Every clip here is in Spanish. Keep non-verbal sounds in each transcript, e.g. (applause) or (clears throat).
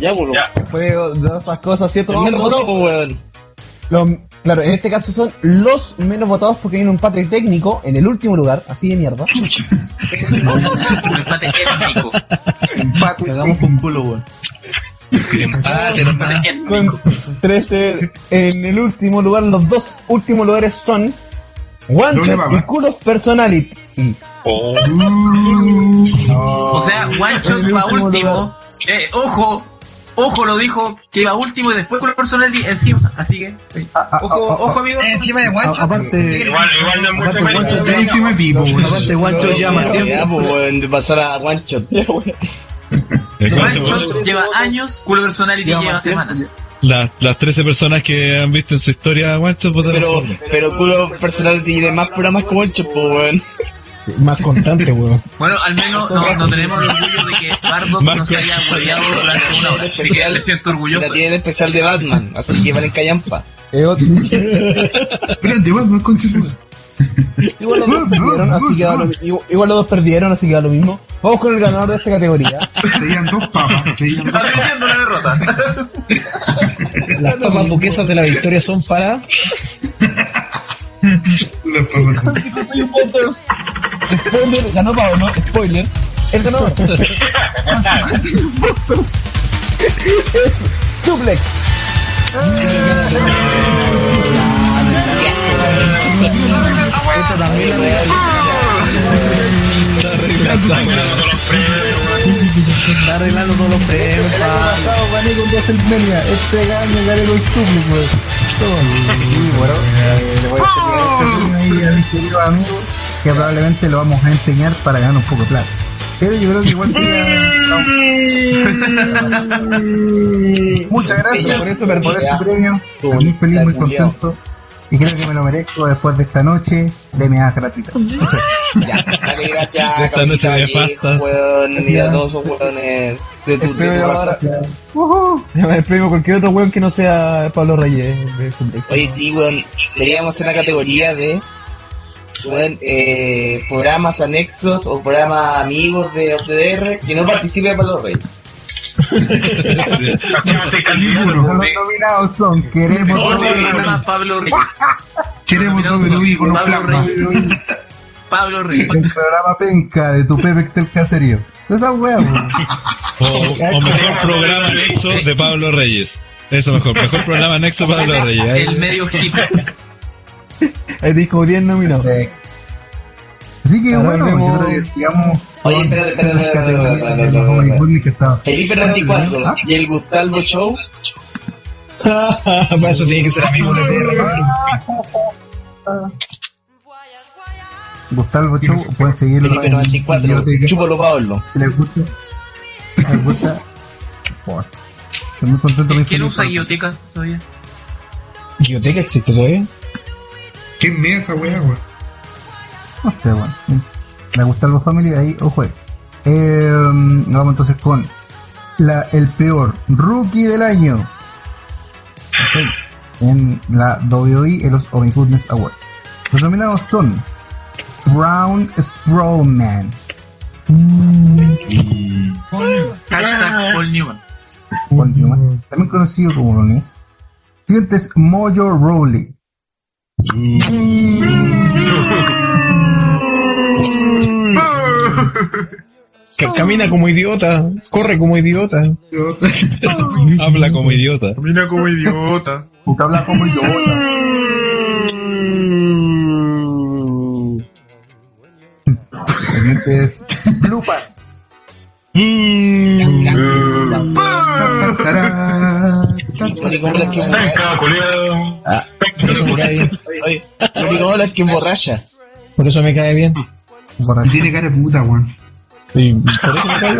Ya, pues. Ya. Fue de esas cosas, ¿cierto? El menos votado, pues, weón. los- claro, en este caso son los menos votados porque hay un empate técnico en el último lugar, así de mierda. Un empate étnico. Empate. Cagamos con culo, weón. Empate, empate étnico. Con 13 en el último lugar, los dos últimos lugares son papa. y Culos Personality. Oh. O sea, One Shot El va último último. Eh, ojo, ojo lo dijo que iba último y después con el personality encima. Así que, Ah, ah, ojo, ah, ojo amigo. Eh, Encima de Guancho. aparte- Igual, igual no es mucho. Encima de Pipo. Aparte, Guancho lleva más tiempo. pues, de pasar a. One Shot lleva años, culo personality Lleva más semanas. Las, las 13 personas que han visto en su historia Guancho votaron Pero, pero culo personal y demás programas como one shot, pues, weón. Más constante, weón. Bueno, al menos no, no tenemos el orgullo de que Bardock nos que- haya apoyado durante una hora. Que le siento orgulloso. La tiene el especial de Batman, así que valen callampa. Otro- no es constitución. Igual los dos perdieron, así que lo, igual, igual los dos perdieron, así que da lo mismo. Vamos con el ganador de esta categoría. Serían dos papas. Serían dos papas. La derrota. Las papas duquesas de la victoria son para. Papas. (laughs) Spoiler, ganó Paolo, spoiler. El ganador (laughs) es Suplex. Esto también lo Está arreglando. Está arreglando todos los premios. Gané con dos el media. Este año gané con Suplex, weón. Y bueno, eh, le voy a hacer ahí a mis queridos amigos que probablemente lo vamos a empeñar para ganar un poco de plata. Pero yo creo que igual sería... (laughs) Muchas gracias Por eso por este premio. Muy feliz, muy contento. Y creo que me lo merezco después de esta noche de meadas gratuitas. (laughs) Ya, dale, gracias, Esta noche nefasta. Vallejo, weón, y a todos esos weones de tu, Este de tu premio cualquier otro weón que no sea Pablo Reyes de. Oye, sí, weón, deberíamos hacer una categoría de weón, eh, programas anexos o programas amigos de OTDR que no participe para los reyes. Los nominados son Queremos programa Pablo Reyes. Queremos WWE con un Pablo. Reyes. Pablo Reyes. El programa penca de tu Pepe del caserío. Esa wea. O, o mejor programa anexo de Pablo Reyes. Eso mejor, mejor programa anexo de Pablo Reyes. Ahí- El medio hippie. El disco 10 nominado. Así que Ahora bueno, yo creo que sigamos. Oye, espérate, espérate, espérate. Felipe 24 ¿Ah? y el Gustalvo Show. Para (laughs) eso tiene que ser amigo de TR, Gustavo Show, pueden seguirlo Felipe en 94, biblioteca, chúpalo Pablo. les gusta. Les gusta. Bueno, Estoy muy contento ¿Quién usa guilloteca todavía? ¿Biblioteca existe todavía? ¿Qué es esa wea, weón? No sé, weón. La Gustavo Family, ahí, ojo. Eh, nos vamos entonces con la, el peor rookie del año. Ok. En la WWE en los Open Goodness Awards. Los nominados son Brown Strowman, Hashtag Paul Newman. Paul Newman, también conocido como Ronnie. Siguiente es Mojo Rowley. Que camina como idiota, corre como idiota. Habla como idiota. Mira como idiota. Puta habla como idiota. Siguiente es. Maricón, la que. Ah, me cae bien. Oye, maricón, la que emborracha. Por eso me cae bien. Y tiene cara de puta, weón. Sí, por eso me cae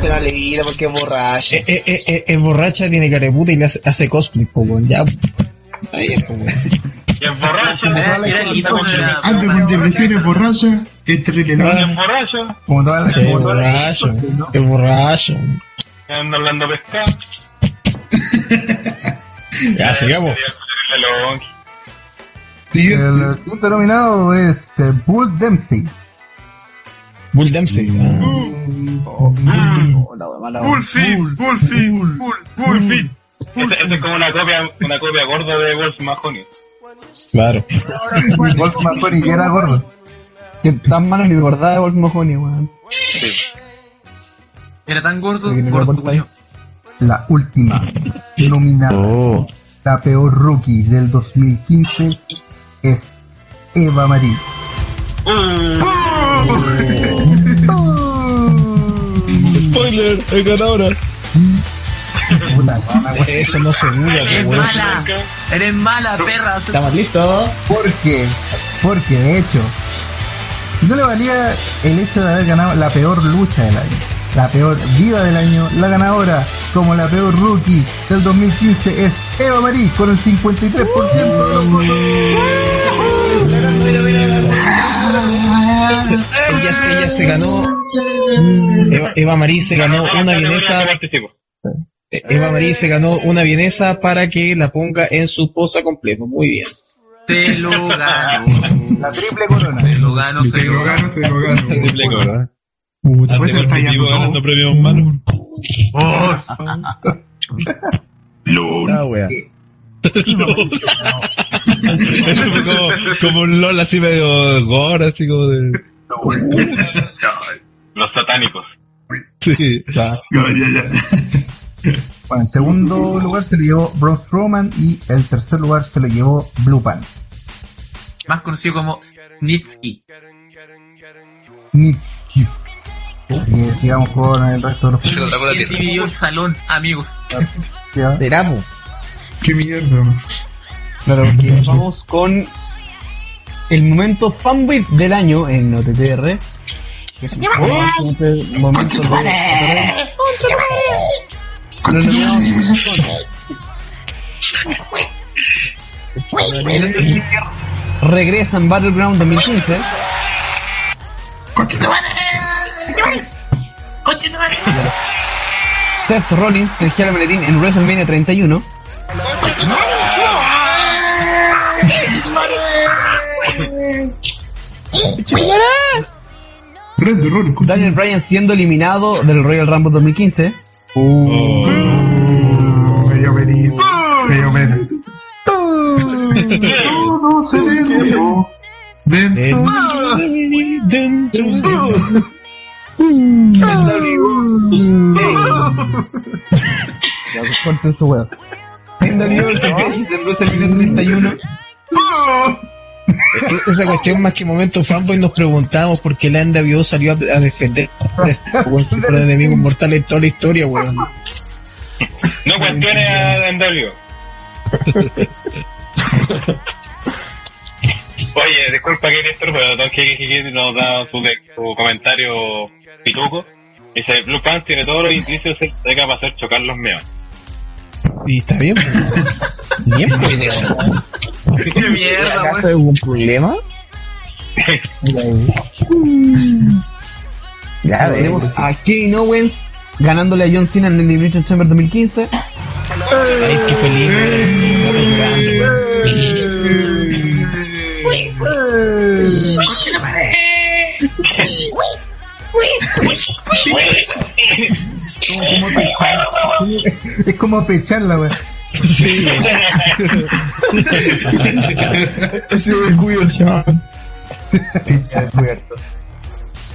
se la leída porque es borracha. Eh, eh, eh, eh, es borracha, tiene cara de puta y le hace, hace cosplay, po, weón. Ya. Está bien, po, weón. Y es borracho. Con Anda con borracha, es terrible, Y ¿no? es borracho. Como todas las es borracho, es borracho. Anda hablando pescado. Ya, sigamos. El siguiente nominado es eh, Bull Dempsey. Bull Dempsey. Ah. Oh, la wea mala, wea. Bullfit, Bullfit, Bull. Ese ese es como una copia, una copia gorda de Wolf Mahoney. Claro. (laughs) Wolf Mahoney que era gordo. Que tan malo ni acordaba de Wolf Mahoney, weón. Sí. Era tan gordo, Sí, gordo. La última (laughs) nominada, Oh. la peor rookie del 2015 es Eva Marie. Spoiler, es ganadora. Puta. Eso no se duda, Eres mala, eres mala, perra. ¿Estamos listos? Porque, porque de hecho, no le valía el hecho de haber ganado la peor lucha del año, la peor diva del año, la ganadora como la peor rookie del 2015 es Eva Marie con el 53% de los votos. Ella, ella se ganó. Eva, Eva Marie se ganó una vienesa. Eva Marie se ganó una vienesa para que la ponga en su posa completo. Muy bien. Lo ganó. La triple corona. Se lo ganó, se Se lo gano, se lo gano. Triple. Puta, Hace pues está yendo ganando premios malos. Oh, Ah, wea. Eso fue como, como un LOL así medio gore, así como de. Los satánicos. Sí. Claro. Ya, ya, ya. Bueno, en segundo lugar se lo llevó Braun Strowman y el tercer lugar se lo llevó Blue Pan. más conocido como Snitsky. Nikis. Eh, sigamos con el resto de los Él salón, amigos. Esperamos. (laughs) Qué mierda. Claro, porque vamos con el momento fanbit del año en OTTR. Que es un momento de... Battleground 2015. ¡Coche de madre! Seth Rollins dirigió a Maletín en WrestleMania 31. Daniel Bryan siendo eliminado del Royal Rumble 2015. Ya, corten su weón. Reigns en WrestleMania 31. E- Esa cuestión más que momento fanboy nos preguntamos por qué la NWO salió a, a defender a este weón, si fueron enemigos mortales en toda la historia, weón. No cuestiones a NW. (laughs) Oye, disculpa que Néstor, pero Don Kiki nos da su, su comentario pituco. Dice, Blue Pants tiene todos los indicios de ser capaz de hacer chocar los meos. Y está bien, pues. (laughs) Bien, pues. Qué mierda, ¿Acaso hay algún problema? (laughs) Ya tenemos a Kevin Owens ganándole a John Cena en el Elimination Chamber 2015. Ay, qué feliz. (laughs) Muy grande, weón. Es como pecharla, weón.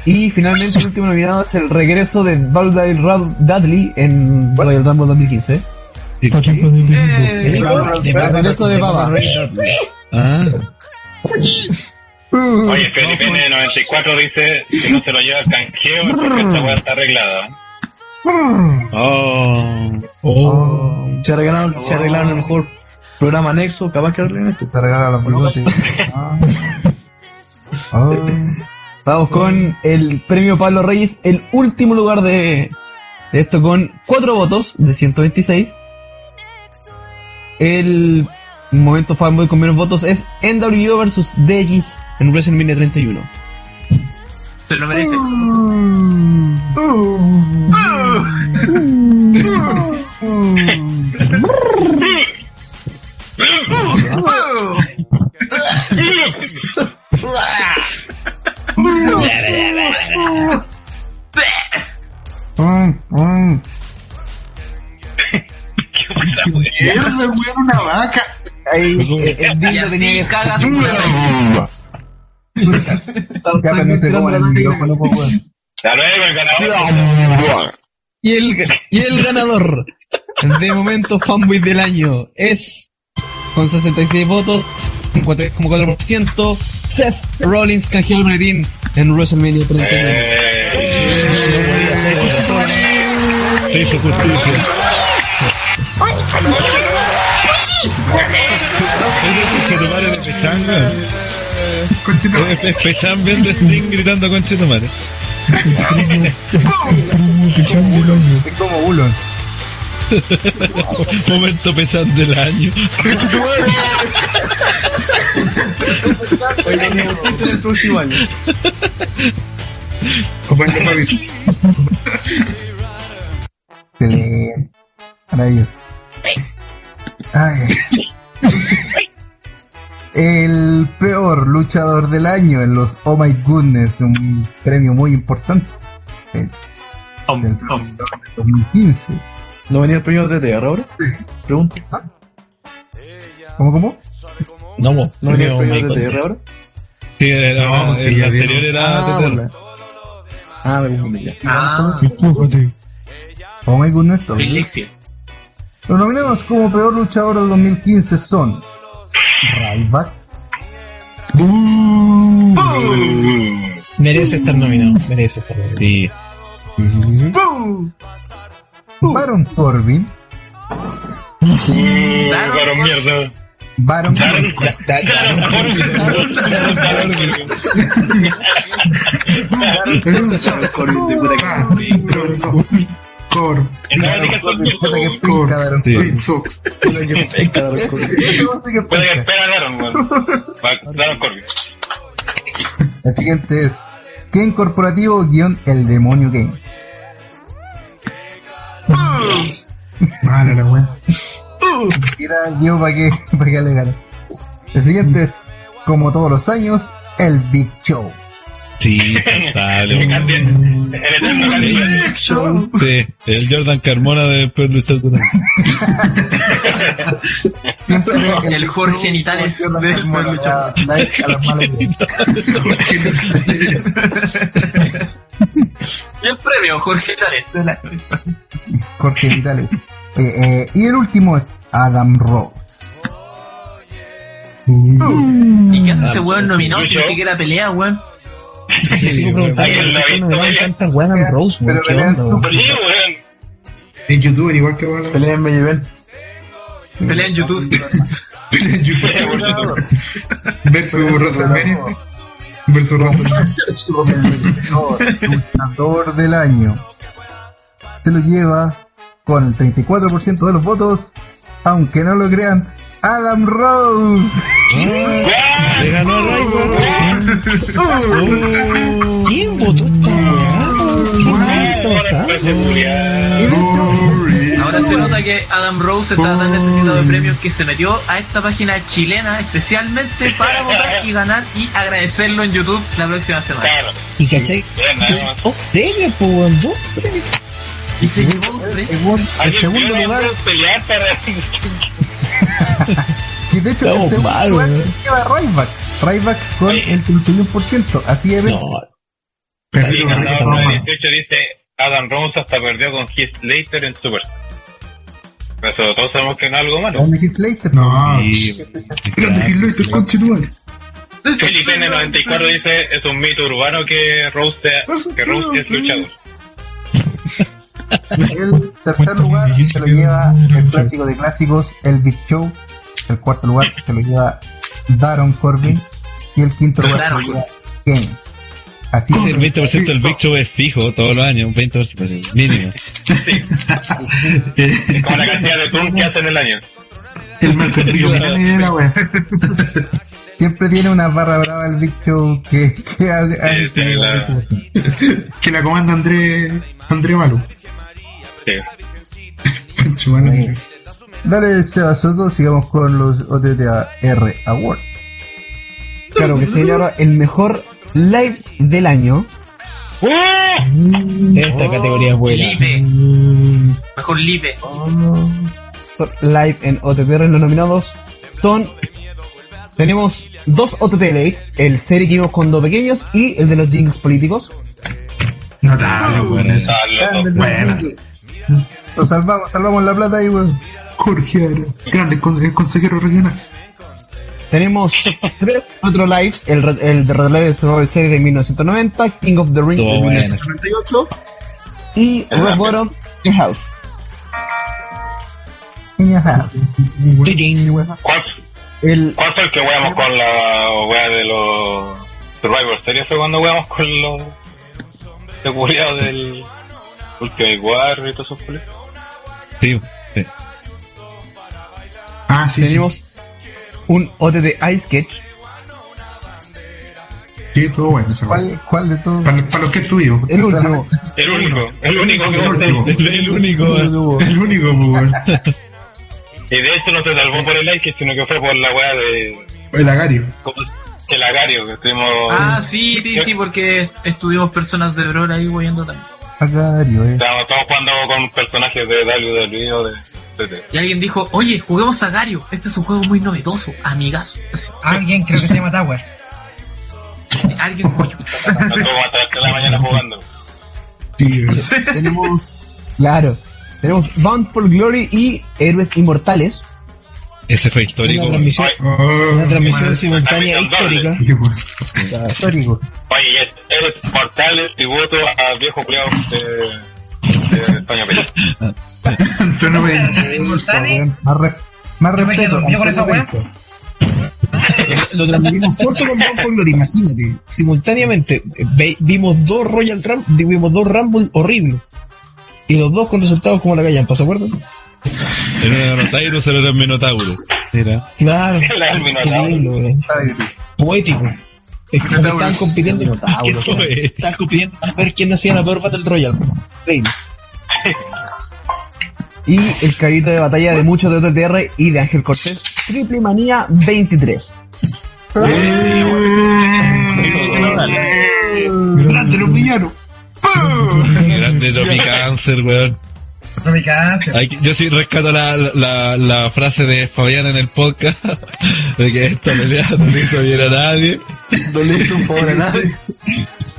Y finalmente el último nominado es el regreso de Rob Dudley en Royal Rumble 2015. Eh, El regreso de Baba. Ah, Oye, Felipe N94 dice, si no se lo lleva al canjeo, es porque esta weá está arreglada. oh. Oh. Se arreglaron, se arreglaron el mejor programa anexo, capaz que arreglen esto. Te regala los bigotes. (laughs) Ah. Ah. Vamos con el premio Pablo Reyes, el último lugar de, de esto con 4 votos de 126. El momento fanboy con menos votos es NWO versus DX en WrestleMania 31. Se lo merece. Mierda, weón, una vaca. Ahí, el tenía que su programa. Ya, pero no se coman el micrófono, pues, weón. Ya luego el ganador. Y el, y el ganador de momento fanboy del año es con 66 votos, 53,4%, Seth Rollins canjeó el boletín en WrestleMania 39. Eh, hizo justicia. Es de Pechanga. Pechan viendo Sting gritando conche tu madre. Es como Ulon. (laughs) Momento Pechan del año. Necesito en el próximo año. Excelente. Maravilloso. Ay. El peor luchador del año en los Oh My Goodness, un premio muy importante. El, del 2015. ¿No venía el premio de TR ahora? Pregunto. ¿Cómo, cómo? No, mo, ¿No venía el premio premio de TR ahora? Sí, era, No, sí, el anterior era Ah, TTR. bueno. Ah, me confundí ya. Ah, Oh My Goodness. Elixir. Los nominados como peor luchador del 2015 son Ryback, Merece estar nominado, merece estar nominado. Sí. Baron Corbin, Pero mierda. Baron Corbin, Da- da- Cor. Puede que puta que esto- pinca Baron. Corbin. Puede que espera Daron, Daron Corbin. Siguiente es Game Corporativo guion El Demonio Game. Mala la weá. Era yo para que, para que le gane. El siguiente es, como todos los años, el Big Show. Sí, (laughs) total. Que cambien. El eterno cambio. Sí, el Jordan Carmona de él. Siempre El Jorge Genitales de después de luchar. La- la- a las malas ideas. Y el premio Jorge Genitales de la Jorge Vitales. Oye, eh, y el último es Adam Rowe. ¿Y qué hace ese weón nominado si ni siquiera pelea, weón? Sigo preguntando, ¿Alguien lo ha ¿por qué no me tantas weas en Rose, weón? Pero ¿Qué onda, weón? weón. Es youtuber igual que vos. Pelea en Bellevel. Pelea en YouTube. (laughs) Pelea en YouTube. Versus WrestleMania. Versus WrestleMania. El luchador del año. Se lo lleva con el 34% de los votos, aunque no lo crean, Adam Rose. Le ganó a Ryback. ¿Quién votó? Ahora se nota que Adam Rose está tan necesitado de premios que se metió a esta página chilena especialmente para votar y ganar y agradecerlo en YouTube la próxima semana. Y cachai, dos premios, po, weón, dos premios. Y se llevó un premio. el segundo lugar, (laughs) Y de hecho, Estamos el segundo mal, lugar lleva Ryback. Ryback con Oye. el 31%. Así de No, Sí, no, no. número 18 dice Adam Rose hasta perdió con Heath Slater en Super. Eso todos sabemos que no es algo malo. ¿Dónde Heath Slater? No. Sí, Grande que conche tu madre. Felipe N94 dice es un mito urbano que Rose, sea- que Rose es luchador. El tercer lugar se lo lleva el clásico de clásicos, el Big Show. El cuarto lugar se lo lleva Daron Corbin. Y el quinto lugar se lo lleva Kane. Así el es. 20% del Big Show es fijo todos los años, un 20% mínimo. Es (laughs) como la cantidad de turnos que hacen el año. El. Siempre tiene una barra brava el Big Show que, que hace, hace sí, la- Que la comanda André, André Malo. Sí. (laughs) Dale, Sebas Soto, sigamos con los OTTR Awards. Claro, que se llama el mejor live del año. Esta categoría es buena. Lipe. Mejor Lipe. Live en OTTR los nominados son tenemos dos OTT Lates, el serie que vimos cuando pequeños y el de los jinx políticos. Notable, esa. Buena. Lo salvamos, salvamos la plata ahí, weón. Jorge Ara. Grande con- el consejero regional. Tenemos (laughs) tres otro lives, el, el de Red Live Survival Series de 1990, King of the Ring de Estuvo buena. 1998 y Red Bottom in House. ¿Cuál, El, ¿Cuál fue el que weamos con la wea de los Survivor Series? Fue cuando weamos con los seguridad del Ultimate Warrior y todos esos culios. Sí, sí. Ah, sí. tenemos un OTT Ice Sketch, Sí, estuvo bueno weón. ¿Cuál, ¿Cuál de todos? Para, para los que estuvimos. el último. El único, el único que El tenido. El, el único. El único, pues, weón. Y de hecho no se salvó por el like, sino que fue por la wea de El agario. ¿cómo se- el agario que estuvimos. Ah, sí, sí, sí, porque estuvimos personas de Bror ahí weyendo también. Agario, eh. Estábamos todos jugando con personajes de WWE o de. de- de- Y alguien dijo, oye, juguemos a Gario. Este es un juego muy novedoso, amigas. Así, Alguien creo que se llama Tower. (laughs) alguien coño. Nos tuvo hasta las 3 de la mañana jugando. Sí, weón. tenemos, claro, tenemos Bound for Glory y Héroes Inmortales. Ese fue histórico. Una transmisión, Oh, una transmisión simultánea histórica. Histórico. Oye, y es- eres mortal, tributo a viejo culiao de, de España Pelín. Antonio Peña. Inmortales. Más, re- más Yo respeto. dormido con esa weá. (laughs) Lo transmitimos corto con Bound for Glory, imagínate. Simultáneamente, eh, ve- vimos dos Royal Rumble, vimos dos Rumble horribles. Y los dos con resultados como la callampa, ¿se acuerdan? (laughs) En una Minotaurus era el Minotauro. Mira. Claro. (laughs) La del Qué Minotauro. Poético. Es como que estaban compitiendo, (laughs) ¿Qué fue? estaban compitiendo a ver quién hacía la peor Battle Royale. Y el caballito de batalla de muchos de OTTR y de Ángel Cortés, Triple Manía 23. Grande los villanos. Grande Tropicáncer, weón. Yo sí rescato la, la, la frase de Fabián en el podcast (laughs) de que esta pelea no le hizo bien a nadie. No le hizo un favor a nadie.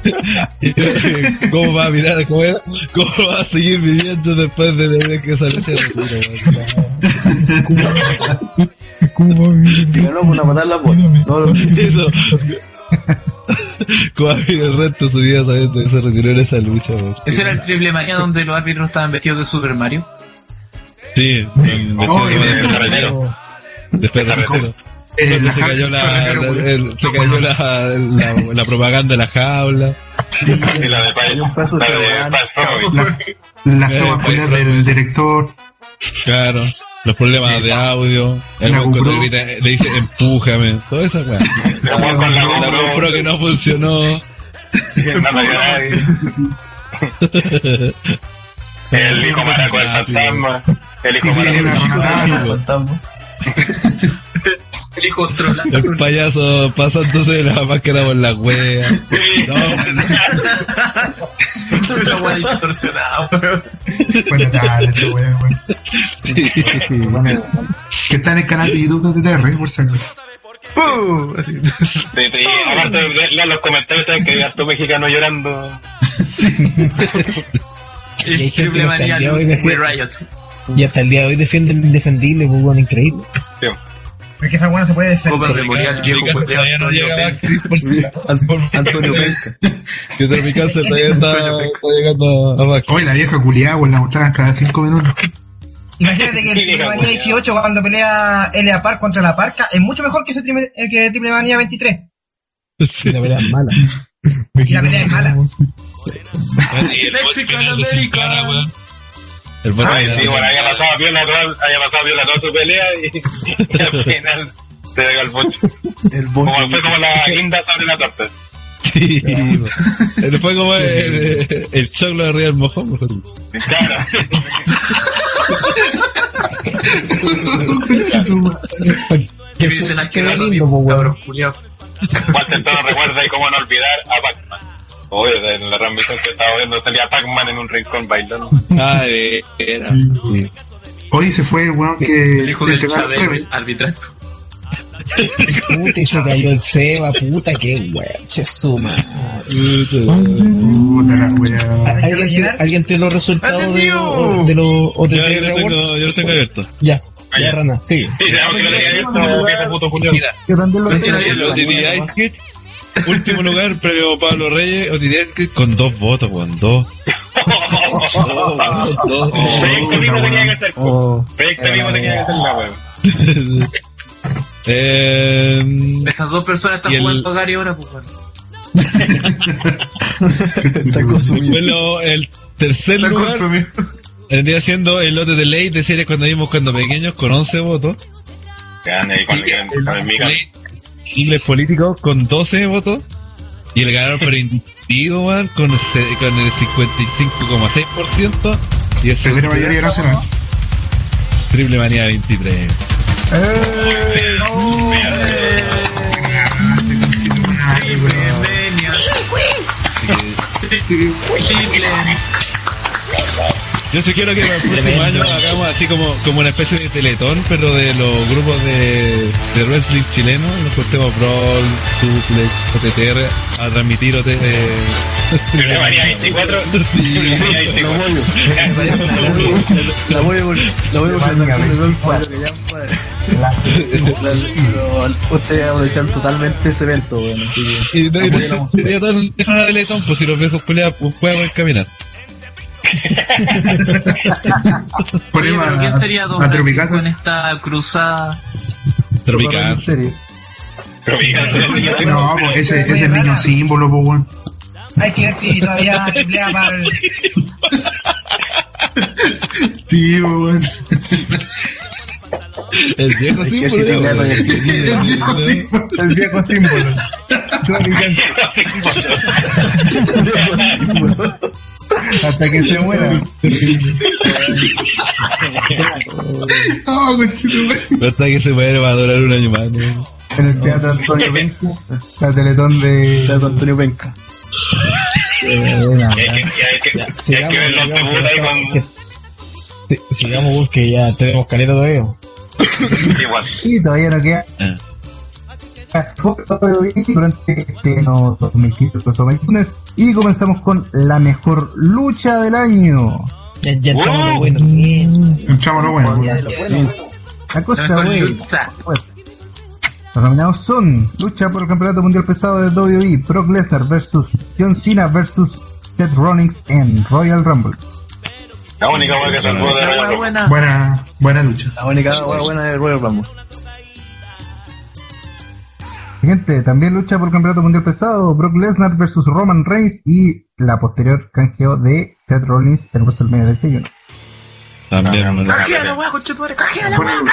(laughs) ¿Cómo va a mirar? ¿Cómo, era? ¿Cómo va a seguir viviendo después de ver que sale ese retiro? Ganó por una patada en la (laughs) bola. No, no. Eso. (laughs) ¿Cómo va a vivir el resto de su vida sabiendo que se retiró en esa lucha? weón? Ese era el triple manía donde los árbitros estaban vestidos de Super Mario. Sí, Oh, después de- de carretero. después de retiro. Eh, la se cayó la, jaula- la- el- se cayó la, la, la propaganda de la jaula. Y la de La- Las tomas del director. Claro, los problemas de audio, el cuando grita, le dice empújame, toda esa weá. La GoPro. Que no funcionó. (laughs) (laughs) El hijo maraco del fantasma. El hijo maraco la del Ronaldo. (laughs) El hijo trola. El payaso pasándose la máscara por la wea. No, (laughs) La wea distorsionada, weón. Bueno, dale, ese weón, weón. Que está en el canal de YouTube de TR, por si acaso. Sí, sí, aparte de leer los comentarios, saben que hay harto mexicano llorando. Y hay El gente triple que hasta manía el día de hoy de defiende, Riot. y hasta el día de hoy defiende el indefendible, pues, weón, increíble. Sí. Porque esa no se puede Copa defender. Memorial no Antonio Penca. Maxis, por si- Antonio (laughs) Penca. Que (laughs) Tropicáncer todavía está, llegando a Maxis. Hoy la vieja culiada, weón, la mostraban cada cinco minutos. (laughs) Imagínate que el Triple Manía 18 cuando pelea Elia Park contra la Parca es mucho mejor que ese triple, el que Triple Manía 23. Y la verdad es mala. Y la pelea es mala. Mexican American. El final sí, bueno, había pasado bien la toda, había pasado bien la toda su pelea y, y al (laughs) final se pega el. El Como, fue como la guinda sobre la torta. Sí, weón. Fue como el, el choclo de Real Mojón. Claro. Que dicen a Qué lindo, pues. Walter Toro recuerda y cómo no olvidar a Pac-Man. Obvio, en la transmisión que estaba viendo salía Pac-Man en un rincón bailando. Ay, era. sí. Hoy se fue el weón que El hijo del Chávez arbitrato. Puta, y se cayó el Seba, puta, qué weón, che suma. Puta la. ¿Alguien, tiene- ¿Alguien tiene los resultados de, de los Yo, OTT yo tengo, yo lo tengo abierto. Ya, Ah, ya. Rana, sí. Sí, aunque no tenía esto, que ese puto Julio. Yo también lo tengo. El último lugar, premio Pablo Reyes, Kid con dos votos, con dos. Dos. Proyecto mismo tenía que. Oh, Proyecto mismo tenía que ser la wea. eh, Esas dos personas están el- jugando Gary ahora, pues bueno. está consumido. fue lo- el tercer Está lugar consumido. vendría siendo el lote de ley de series cuando vimos cuando pequeños con 11 votos. Ahí con el el. Ley Inglés político con 12 votos. Y el ganador por individuo man, con, el se- con el 55,6%. Y el Primera mayoría nacional. Triple Manía 23. ¡Eh! Bienvenido. Yo sí quiero que para el próximo año hagamos así como, como una especie de teletón, pero de los grupos de, de wrestling chileno, nos cortemos Brawl, Suplex, OTTR, a transmitir OT, eh, Triple Manía 24. Triple Manía 24. La voy a vol- la voy a volver totalmente ese evento, bueno, y no, sería teletón, pues si los viejos pelean, pues pueden caminar. (laughs) Oye, pero ¿quién sería Don a Francisco en esta cruzada? Tropical. No, pues ese, ese es el niño símbolo, pues weón. Hay que ver si todavía triplea para el... (laughs) Sí, pues, weón. El viejo símbolo. El viejo símbolo. Hasta que se muera. Ah. Hasta que se muere va a durar un año más. ¿no? En el teatro Antonio (laughs) Benca. La teletón de. Teatro Antonio Penca. Sigamos, que ya tenemos caleta todavía. Igual. Y todavía no queda. Durante este año 2015 2021 y comenzamos con la mejor lucha del año. Ya, ya estamos Wow. lo bueno. Entramos lo bueno. La cosa. Lucha. Los nominados son lucha por el campeonato mundial pesado de WWE, Brock Lesnar versus John Cena versus Seth Rollins en Royal Rumble. La única wea que salvó de La la wea buena. Buena, buena lucha. La única hueá buena del Royal Rumble. Siguiente, también lucha por el campeonato mundial pesado, Brock Lesnar versus Roman Reigns y la posterior canjeo de Seth Rollins en WrestleMania 31. También. ¿no? Cajea la conchetumare, cajea la. Ah.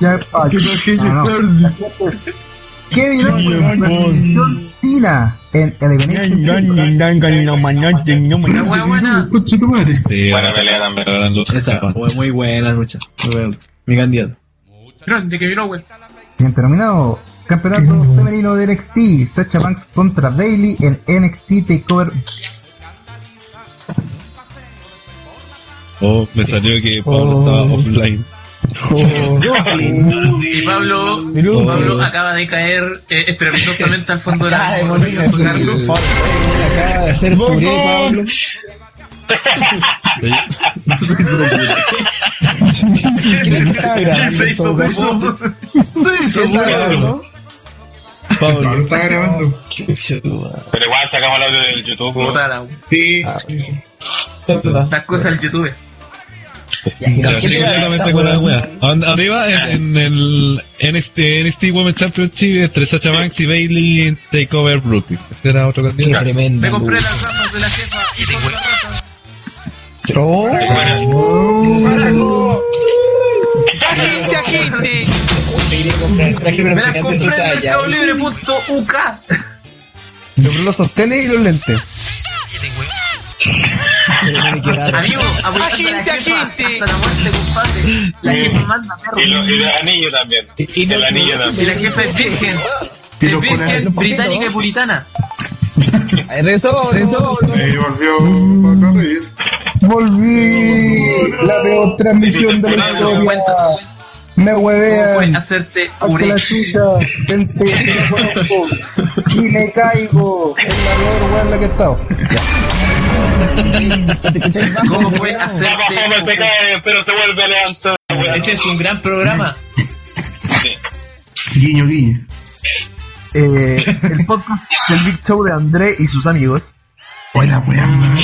Ya, Kevin Owens John Cena en Elimination wea buena. Madre. Sí, Buena pelea también. gran lucha. Esa fue muy buena lucha. Muy buena. Mi candidato. Grande Kevin Owens. Siguiente nominado, campeonato femenino de NXT, Sacha Banks contra Bailey en NXT Takeover. Oh, me salió que Pablo estaba offline. (laughs) Y Pablo. Pablo acaba de caer eh, estrepitosamente al fondo de la Acaba de morir. Carlos. Acaba de puré, Pablo. ¿Quién estaba grabando Se hizo todo eso? popó. Se hizo ¿Quién estaba grabando? Pablo está grabando. Pero igual sacamos el audio del YouTube. ¿no? Puta la- Sí. Ah, ¿verdad? Las cosas del YouTube. Arriba en, en el NXT, NXT Women's Championship entre Sacha Banks y Bailey en Takeover Rookies. Este era otro Qué candidato. Me compré las gafas de la jefa y con la raza. Oh, ¡Agente, agente! Me las compré en mercadolibre.uk. Compré los sostenes y los lentes. Amigo, apoyando a la jefa hasta la muerte, compadre. La jefa manda perro. Y, lo- y el anillo también. el anillo Y también. la jefa es virgen. Y Es virgen, británica y puritana. (laughs) Regresó, regresó. Ahí volvió Paco Reyes. Volví. La peor transmisión de la historia. Me ¿Cómo fue huevean. hacerte la chucha. Gente conozco. (laughs) Y me caigo. Es la peor weá en la que he estado. (laughs) ¿Cómo fue La hacerte paja no se cae, pero se vuelve a levantar. Ese es un gran programa. Guiño, guiño. Eh, el podcast del Big Show de André y sus amigos. Hola, weón.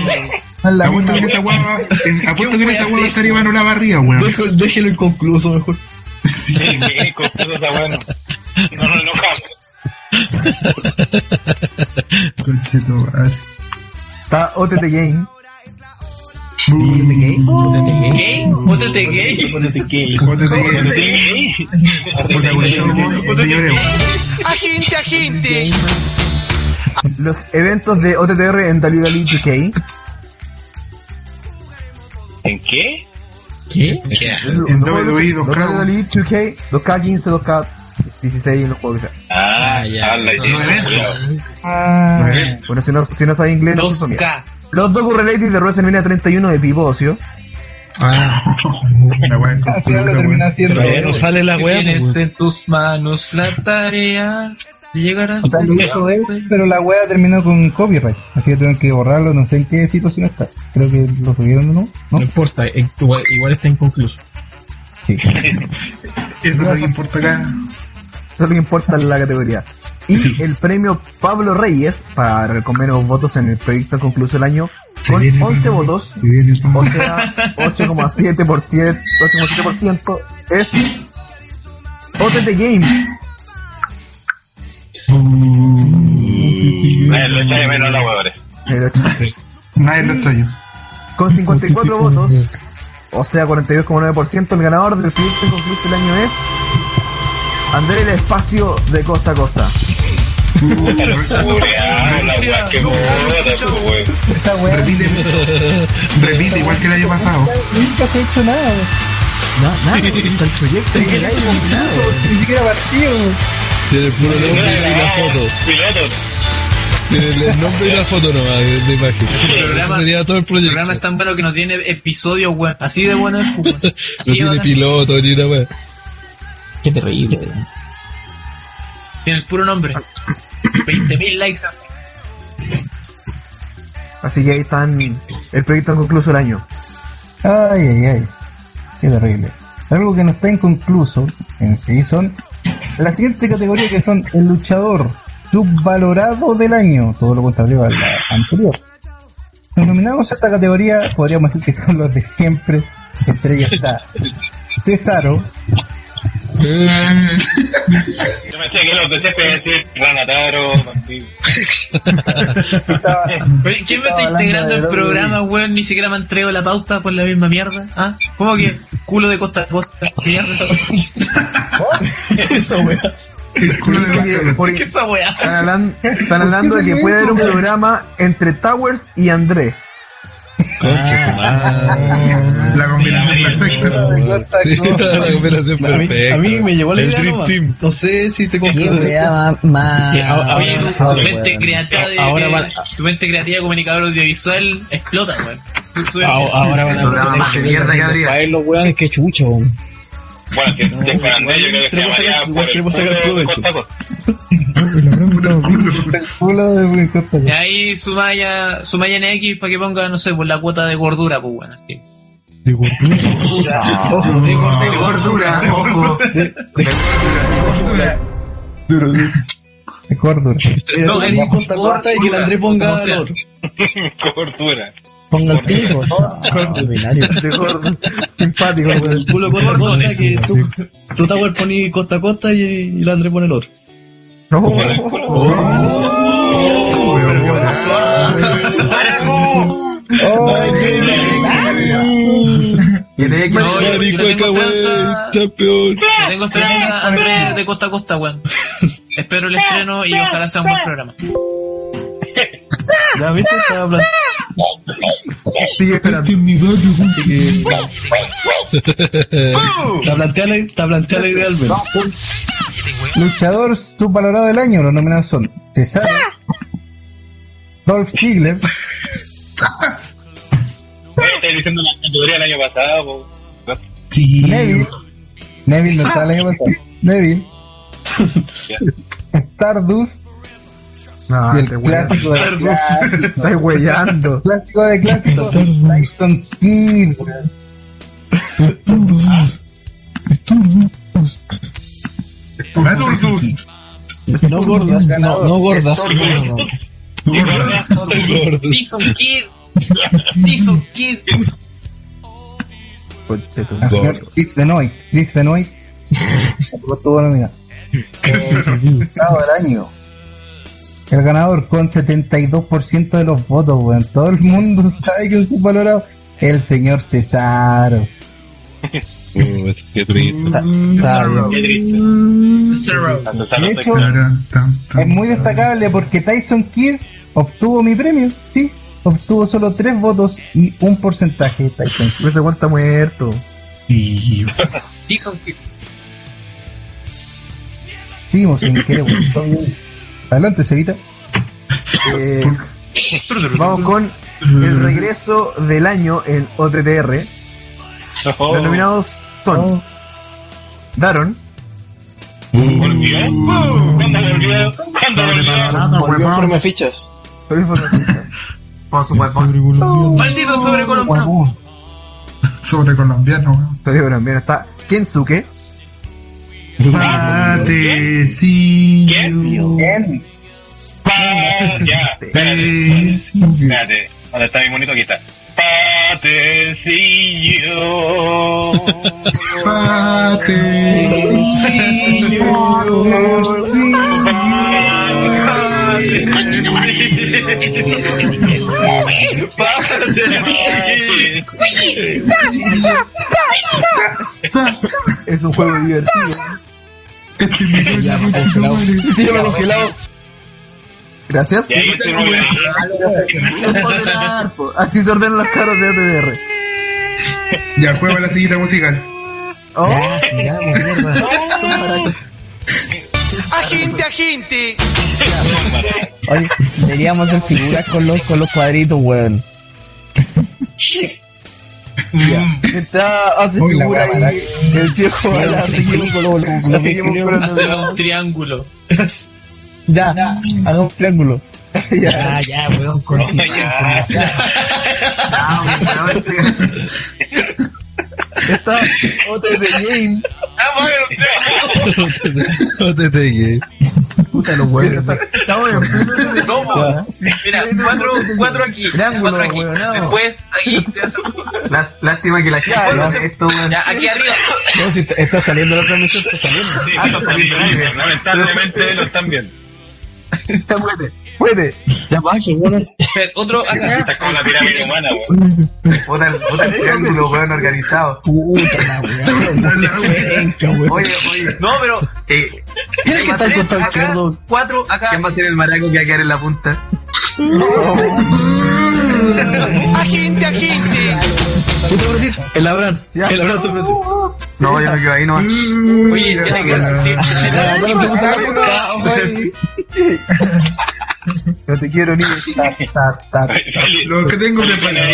La Apuesto que en esa weá, en- apuesto que en esa weá va a estar Iván la barriga, weón. Déjelo, inconcluso mejor. Sí, que costoso está bueno. No nos enojamos. Concheto, ah, Está OTT Game. ¿Gay? ¿Pótate gay? Póntate gay. Protagonizado por señor Evo. Agente, agente. Los eventos de OTTR en WWE 2K. ¿En qué? ¿Qué? En WWE 2K. WWE 2K, 2K15, 2K16 en los juegos. que sea. Ah, ya. No. Ah, Bueno, si no, si no sabes inglés, no se 2K. Los Doku Related de WrestleMania 31 de Pipo Ocio. La weá es (laughs) al final lo termina haciendo. Todavía no sale la wea, Tienes pues. en tus manos la tarea de llegar a O sea, lo hizo él, pero la wea terminó con copyright. Así que tuvieron que borrarlo, no sé en qué situación está. Creo que lo subieron o no. No ¿No? importa, eh, igual, igual está inconcluso. Sí. (laughs) (laughs) Eso es lo que importa acá. Eso es lo que importa en la categoría. Y el premio Pablo Reyes, para con menos votos en el proyecto concluso del año, con viene, 11 Pablo. votos, viene, o sea, 8,7%, 8,7% es OTT Game. Nadie lo echa de menos a los huevores. Eh, Nadie lo extraño. Con 54 votos, o sea, 42,9%, el ganador del proyecto concluso del año es André el Espacio de Costa a Costa. Weón. Repite, repite igual que el año pasado. nunca se ha hecho nada. No, nada, está el proyecto. Ni siquiera partido. Tiene el puro nombre y la foto. Pilotos. Tiene el nombre y la foto nomás de, imagen. El programa- Eso sería todo el El proyecto. programa es tan bueno que no tiene episodios, weón. Así de bueno es, weón. (laughs) No tiene piloto ni una wea. Qué terrible. Tiene el puro nombre. 20.000 likes. Así que ahí están el proyecto concluso del año. Ay, ay, ay. Qué terrible. Algo que no está inconcluso en sí son la siguiente categoría que son el luchador subvalorado del año, todo lo contrario a la anterior. Nos nominamos a esta categoría, podríamos decir que son los de siempre. Entre ellos está Cesaro, Yo pensé que los de iban a decir Ranataro, Martín. estaba, Oye, ¿quién me está integrando el programa, weón? Ni siquiera me han entregado la pauta por la misma mierda. ¿Ah? ¿Cómo que culo de costa a costa? ¿Qué mierda esa Marcelo. Por- ¿Qué esa weá? están hablando, están hablando de que puede haber un programa entre Towers y La combinación perfecta. Sí, la combinación A mí, perfecta. a mí me llevó la El idea. Team. No sé si se Oye, tu, mente creativa de, Ahora de- van- tu mente creativa comunicador audiovisual explota, weón. Ah, Ahora van a Programa más de mierda que habría. ver los weones que chucho. weón. Bueno, yo creo que se Queremos llamaría sacar- por el queremos sacar culo de costa costa. Y ahí sumaya, sumaya en X para que ponga, no sé, por la cuota de gordura, pues bueno. así. De gordura. Ojo, de gordura. De gordura, ojo. De gordura. No, No, es costa corta y que el André ponga. (laughs) Gordura. Ponga el pico. Ordinario. De gordo, simpático. weón. El culo costa costa que tú, tú Tower poní costa a costa y, y el André pone el otro. No. No, yo, tengo wey, esperanza, campeón. le tengo esperanza Andrés de costa a costa, weón. Espero el estreno y ojalá sea un buen programa. Ya viste, estaba, plan- Sigue esperando. Este Está planteada la, la idea al menos. Luchador subvalorado del año, los nominados son Cesaro, Dolph Ziggler, Estás diciendo la categoría del año pasado, po. Neville, Neville no está el año pasado, Neville, Stardust, No, el clásico de clásicos, Estás (laughs) weyando. clásico de clásicos, Tyson Kidd, No gordas, no, no gordas. Tyson Kid. Tyson Kid. Chris Benoit, Chris Benoit, (laughs) nominado. Eh, del año. El ganador con 72% de los votos, weón. Todo el mundo (laughs) sabe que es subvalorado. El señor Cesaro. (laughs) Uh, qué triste. Qué. Tanto De hecho, es muy destacable porque Tyson Kidd obtuvo mi premio, sí. Obtuvo solo 3 votos y un porcentaje Tyson Kidd. Ese weón está muerto. Tyson Kid. Seguimos, si me Adelante, Cevita. (laughs) Eh, vamos con el regreso del año en OTTR. Oh, Los nominados son Daron, ¿Volvió? ¿Cuándo volvió? ¿Cuándo volvió? Volvió por mis fichas. Sobre información. Vamos a jugar Maldito sobre colombiano. Sobre colombiano, digo también está Kensuke, Mate, sí. Ya, espérate. Espérate. ¿Dónde está mi monito? Aquí está. Patecillo. es un juego divertido. Gracias. Así se ordenan los carros de OTDR. Ya juega la siguiente musical. Oh. Agente, agente. Oye, deberíamos hacer figuras con los, con los cuadritos, weón. Está, hace Uy, la figura wea ahí. El viejo seguimos un triángulo. (laughs) Ya, hagamos un triángulo. Ya. ya, weón, con Ya. (laughs) Está OTD Game. (laughs) OTT Game. Puta los huevos. Estamos en No, po. Mira, cuatro, cuatro aquí. Triángulo, cuatro aquí. Después, ahí te hace Lástima que la gente esto. Ya, aquí arriba. No, si está, está saliendo la transmisión, está saliendo. Sí, Ah, está saliendo. Lamentablemente lo están viendo. Ya puede, puede. Ya bueno. Espera, (laughs) Otro acá. Está como la pirámide humana, weón. Puta el, puta el triángulo, weón, organizado. Puta la weón. Weón. Oye, oye. No, pero. Eh, Tiene que estar al costado acá, izquierdo. Cuatro acá. ¿Quién va a ser el maraco que va a quedar en la punta? (laughs) Agente, agente. ¿Qué te voy a decir? El Abraham. El Abraham. No, yo no quedo ahí, no. Oye, tiene que No te quiero ni. Ta, ta, ta. Lo que tengo preparado.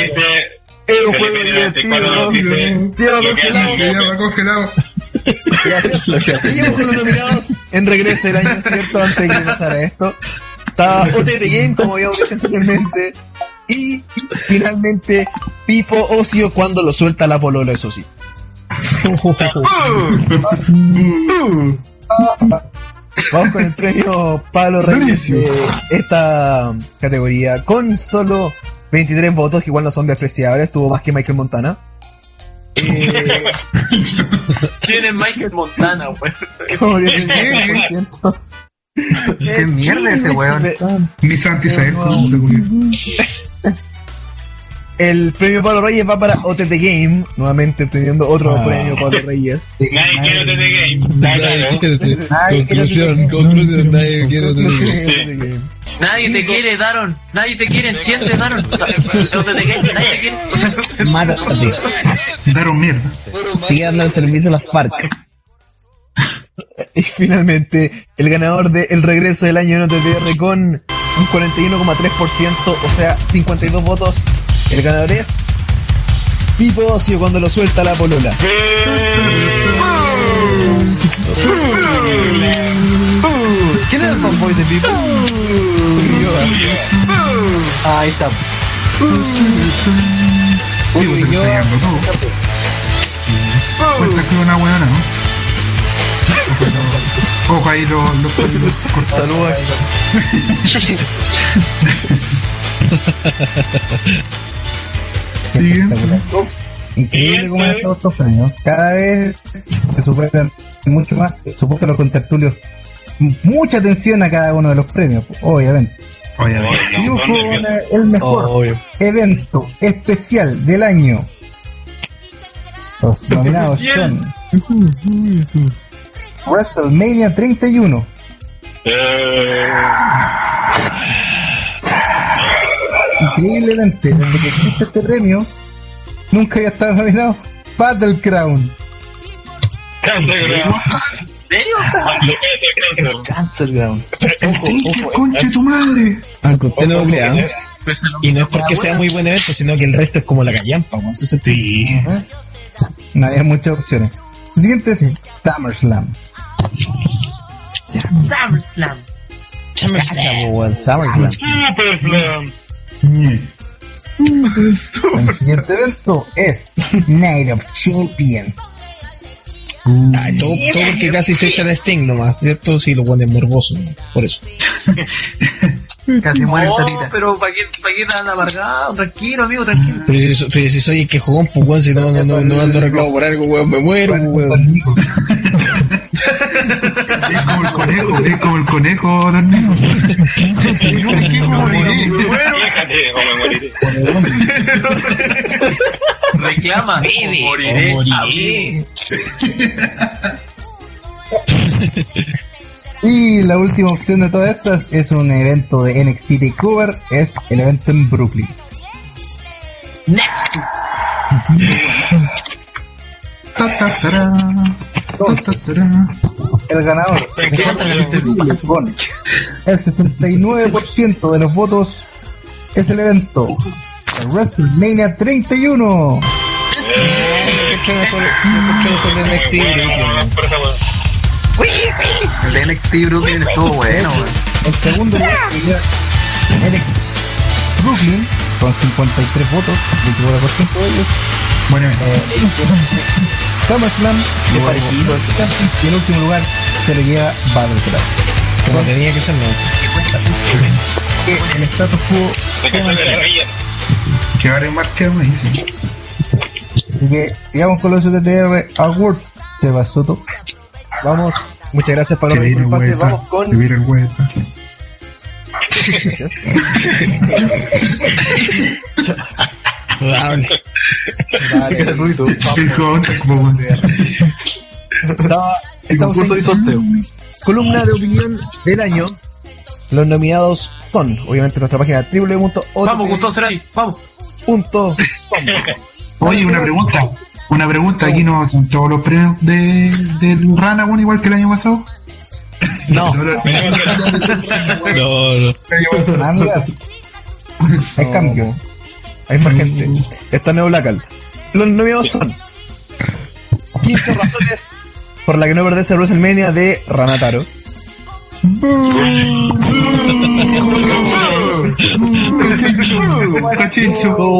Es un juego divertido. que congelado. Me congelado. Seguimos con los nominados en regreso del año, ¿cierto? Antes de que pasara esto. Está OTT Game, como habíamos dicho anteriormente. Y finalmente, Pipo Ocio cuando lo suelta la polola, eso sí. Vamos con el premio Pablo Reyes de esta categoría. Con solo 23 votos, que igual no son despreciables, tuvo más que Michael Montana. Eh, ¿Quién es Michael Montana, weón? como 16%. ¿Qué mierda ese weón? Ni Santi El premio Pablo Reyes va para OTT Game, nuevamente teniendo otro Ah. premio Pablo Reyes. (laughs) Nadie quiere OTT Game. Nadie quiere OTT. Conclusión, OTT Game. conclusión, nadie quiere OTT Game. OTT Game. Nadie te quiere, Daron. Nadie te quiere, entiende, Daron. (laughs) O sea, ¿dónde te quedas? Nadie te quiere. Mátate. Daron mierda. Sigue dando el servicio a las FARC. Y finalmente, el ganador del regreso del año en OTTR con un 41,3%, o sea, 52 votos. El ganador es Pipo Ocio cuando lo suelta la polola. ¿Quién era el fanboy de Pipo? Ah, ahí está. Lo está llevando todo. Cuenta que una buena, ¿no? Ojo ahí los los los Increíble cómo han estado estos premios. Cada vez se superan mucho más. Supongo que los contertulios. Mucha atención a cada uno de los premios, obviamente. Obviamente. Eh, el mejor Obvio. evento especial del año. Los nominados son (laughs) WrestleMania 31. Eh, Increíblemente, desde que existe este premio, nunca había estado nominado Battle Crown. ¿En serio? Cáncer. Cancel Ground. ¡Qué (laughs) concha tu madre! Aunque usted no lo crea. Pues Y no es porque sea muy buen evento, sino que el resto es como la callampa, weón. No había muchas opciones. El siguiente es SummerSlam. SummerSlam. SummerSlam. SummerSlam. El siguiente evento es Night of Champions. Ah, todo, todo porque casi se echa de Sting nomás, ¿cierto? Sí, lo ponen morboso, ¿no? por eso. (laughs) Casi muere No, Torita. pero ¿para qué, para qué tan amargado? Tranquilo, amigo, tranquilo. Pero si, pero si soy el que jugó pues weón, si no, no, no, no ando reclamo por algo, weón, me muero, weón. (laughs) Es como el conejo, es como el conejo me moriré. (laughs) Reclama. Moriré. moriré. Y la última opción de todas estas es un evento de NXT Takeover, es el evento en Brooklyn. Next. El ganador Me encanta que lo- es con el 69% de los votos es el evento de WrestleMania 31. Por esa weá. El de NXT Brooklyn estuvo bueno, weón. En segundo NXT Brooklyn con 53 votos, 24% de ellos. Bueno, Eh, SummerSlam de parecido y en último lugar se lo lleva Battleground. Como tenía que ser, el status quo que ahora marcado ahí, sí. Así que sigamos con los UTTR Awards. Seba Soto. Vamos. Muchas gracias para Se los pases. Vamos con Estaba- estamos en sorteo. columna de opinión del año. Los nominados son, obviamente, nuestra página www.ott.com. Vamos, Gustavo Cerati, vamos. Oye, una pregunta. Una pregunta, aquí no son todos los premios de, del Rana, bueno, igual que el año pasado. No. (laughs) (laughs) No, no. Hay No. cambio. Hay más gente. Está Neo Blackal. Los nominados son 15 razones por la que no perderse a WrestleMania de Ranataro.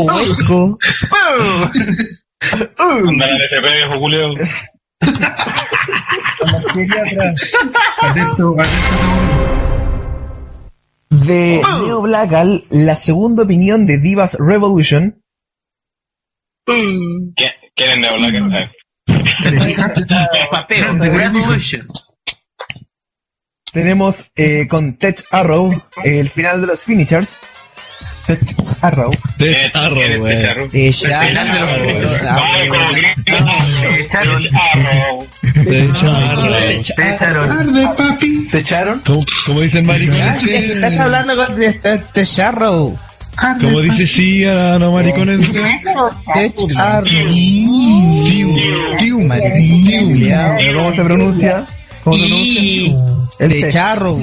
Hueco. Anda la FP, viejo Julio. Atento, atento. De Neo Blackal, la segunda opinión de Divas Revolution. ¿Quién quién es Neo Black? ¿Te fijas? Pateo de Revolution tenemos eh, con Tech Arrow el final de los finishers. Tech Arrow. Tech Arrow, güey. Y ya. Tech Arrow. Tech Arrow. Tech Arrow. papi. Tech Arrow. Como dicen maricones. Estás hablando con Tech Arrow. Como dice sí a no maricones. Tech Arrow. Tiu. Tiu, maricones. ¿Cómo se pronuncia? ¿Cómo se pronuncia? El De te- Sharrow.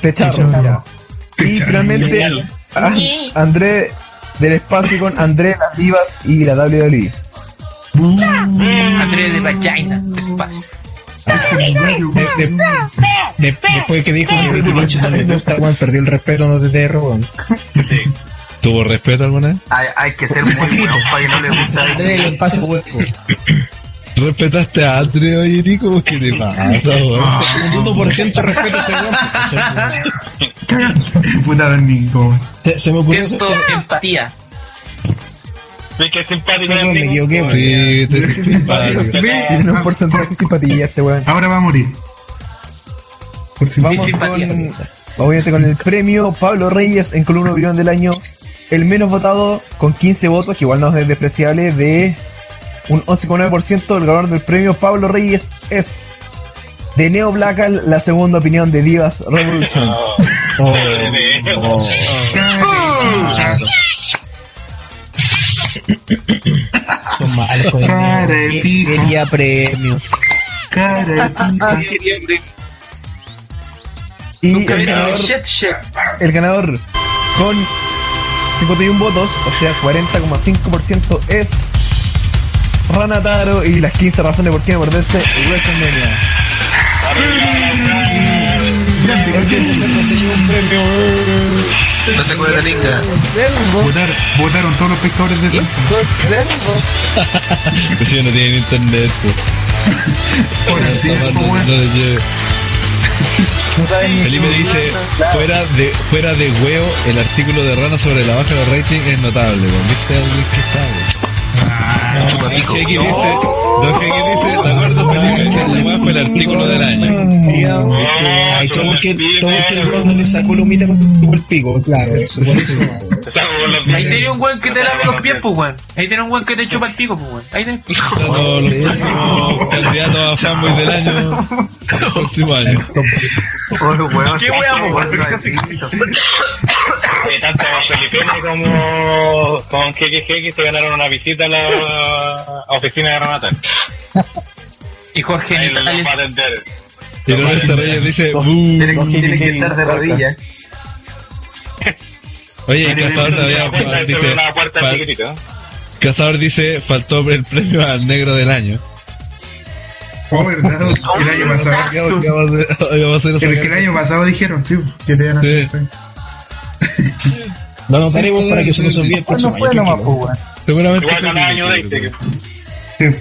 Te echaron. ya. Y finalmente, a- André del espacio con André, las divas y la WWE. Andrés de Vagina, espacio. De- de- de- después que dijo que no le gusta, weón, perdió el respeto a los DTR, weón. ¿Tuvo respeto alguna vez? Hay, hay que ser muy bueno para que no le guste. André del espacio hueco. ¿Respetaste a Andre, oye, Nico? ¿Qué te pasa, weón? Un 1% de respeto a ese weón. Puta Don Nico. Se, se me ocurrió Siento empatía. ¿Ves que es simpático me equivoqué, weón. Sí, te sientes simpático. Tiene un porcentaje de simpatía este weón. Ahora va a morir. Por si Vamos con, obviamente con el premio Pablo Reyes en columna opinión del año, el menos votado con 15 votos, que igual no es despreciable, de un 11,9%. El ganador del premio Pablo Reyes es de Neo Blackal, la segunda opinión de Divas Revolution. (laughs) Oh, oh. Son malos con el Cara de pico. Quería premio. Cara de pico. Y el ganador, Shit, shit. el ganador con 51 votos, o sea 40,5% es Ranataro y las 15 razones por qué no perderse WrestleMania. No se acuerda de Linga. Votar, votaron todos los pescadores de Santa. (laughs) Pues si no tienen internet, pues. Felipe dice, fuera de, fuera de huevo, el artículo de Rana sobre la baja de los ratings es notable. ¿viste que está, weón? Don dice, Don dice, de acuerdo Felipe, la weá fue el artículo del año. Ay, todo el weón le sacó la humita con tuvo el pico, claro, eso, por eso. Ahí tenía un weón que te lave los pies, pues weón. Ahí tenía un weón que te chupa el pico, pues weón. Ahí tenés. Todos los próximos candidatos a fanboy del año, (laughs) el próximo año. ¿Qué weón, pues weón? Eh, tanto Felipe como con KKG se ganaron una visita a la oficina de Renata. Y Jorge Ahí lo Nitales. va a atender. Y Lorenzo Reyes dice. Tienen que estar de rodillas. (laughs) Oye, el cazador todavía dice, fal-. Cazador dice, faltó el premio al negro del año. Oh, verdad, el año pasado. (laughs) El que el año pasado dijeron, sí, que te iban a hacer. Lo anotaremos para que se nos olvide el próximo año. tranquilo. Seguramente. Igual con el año 20. que-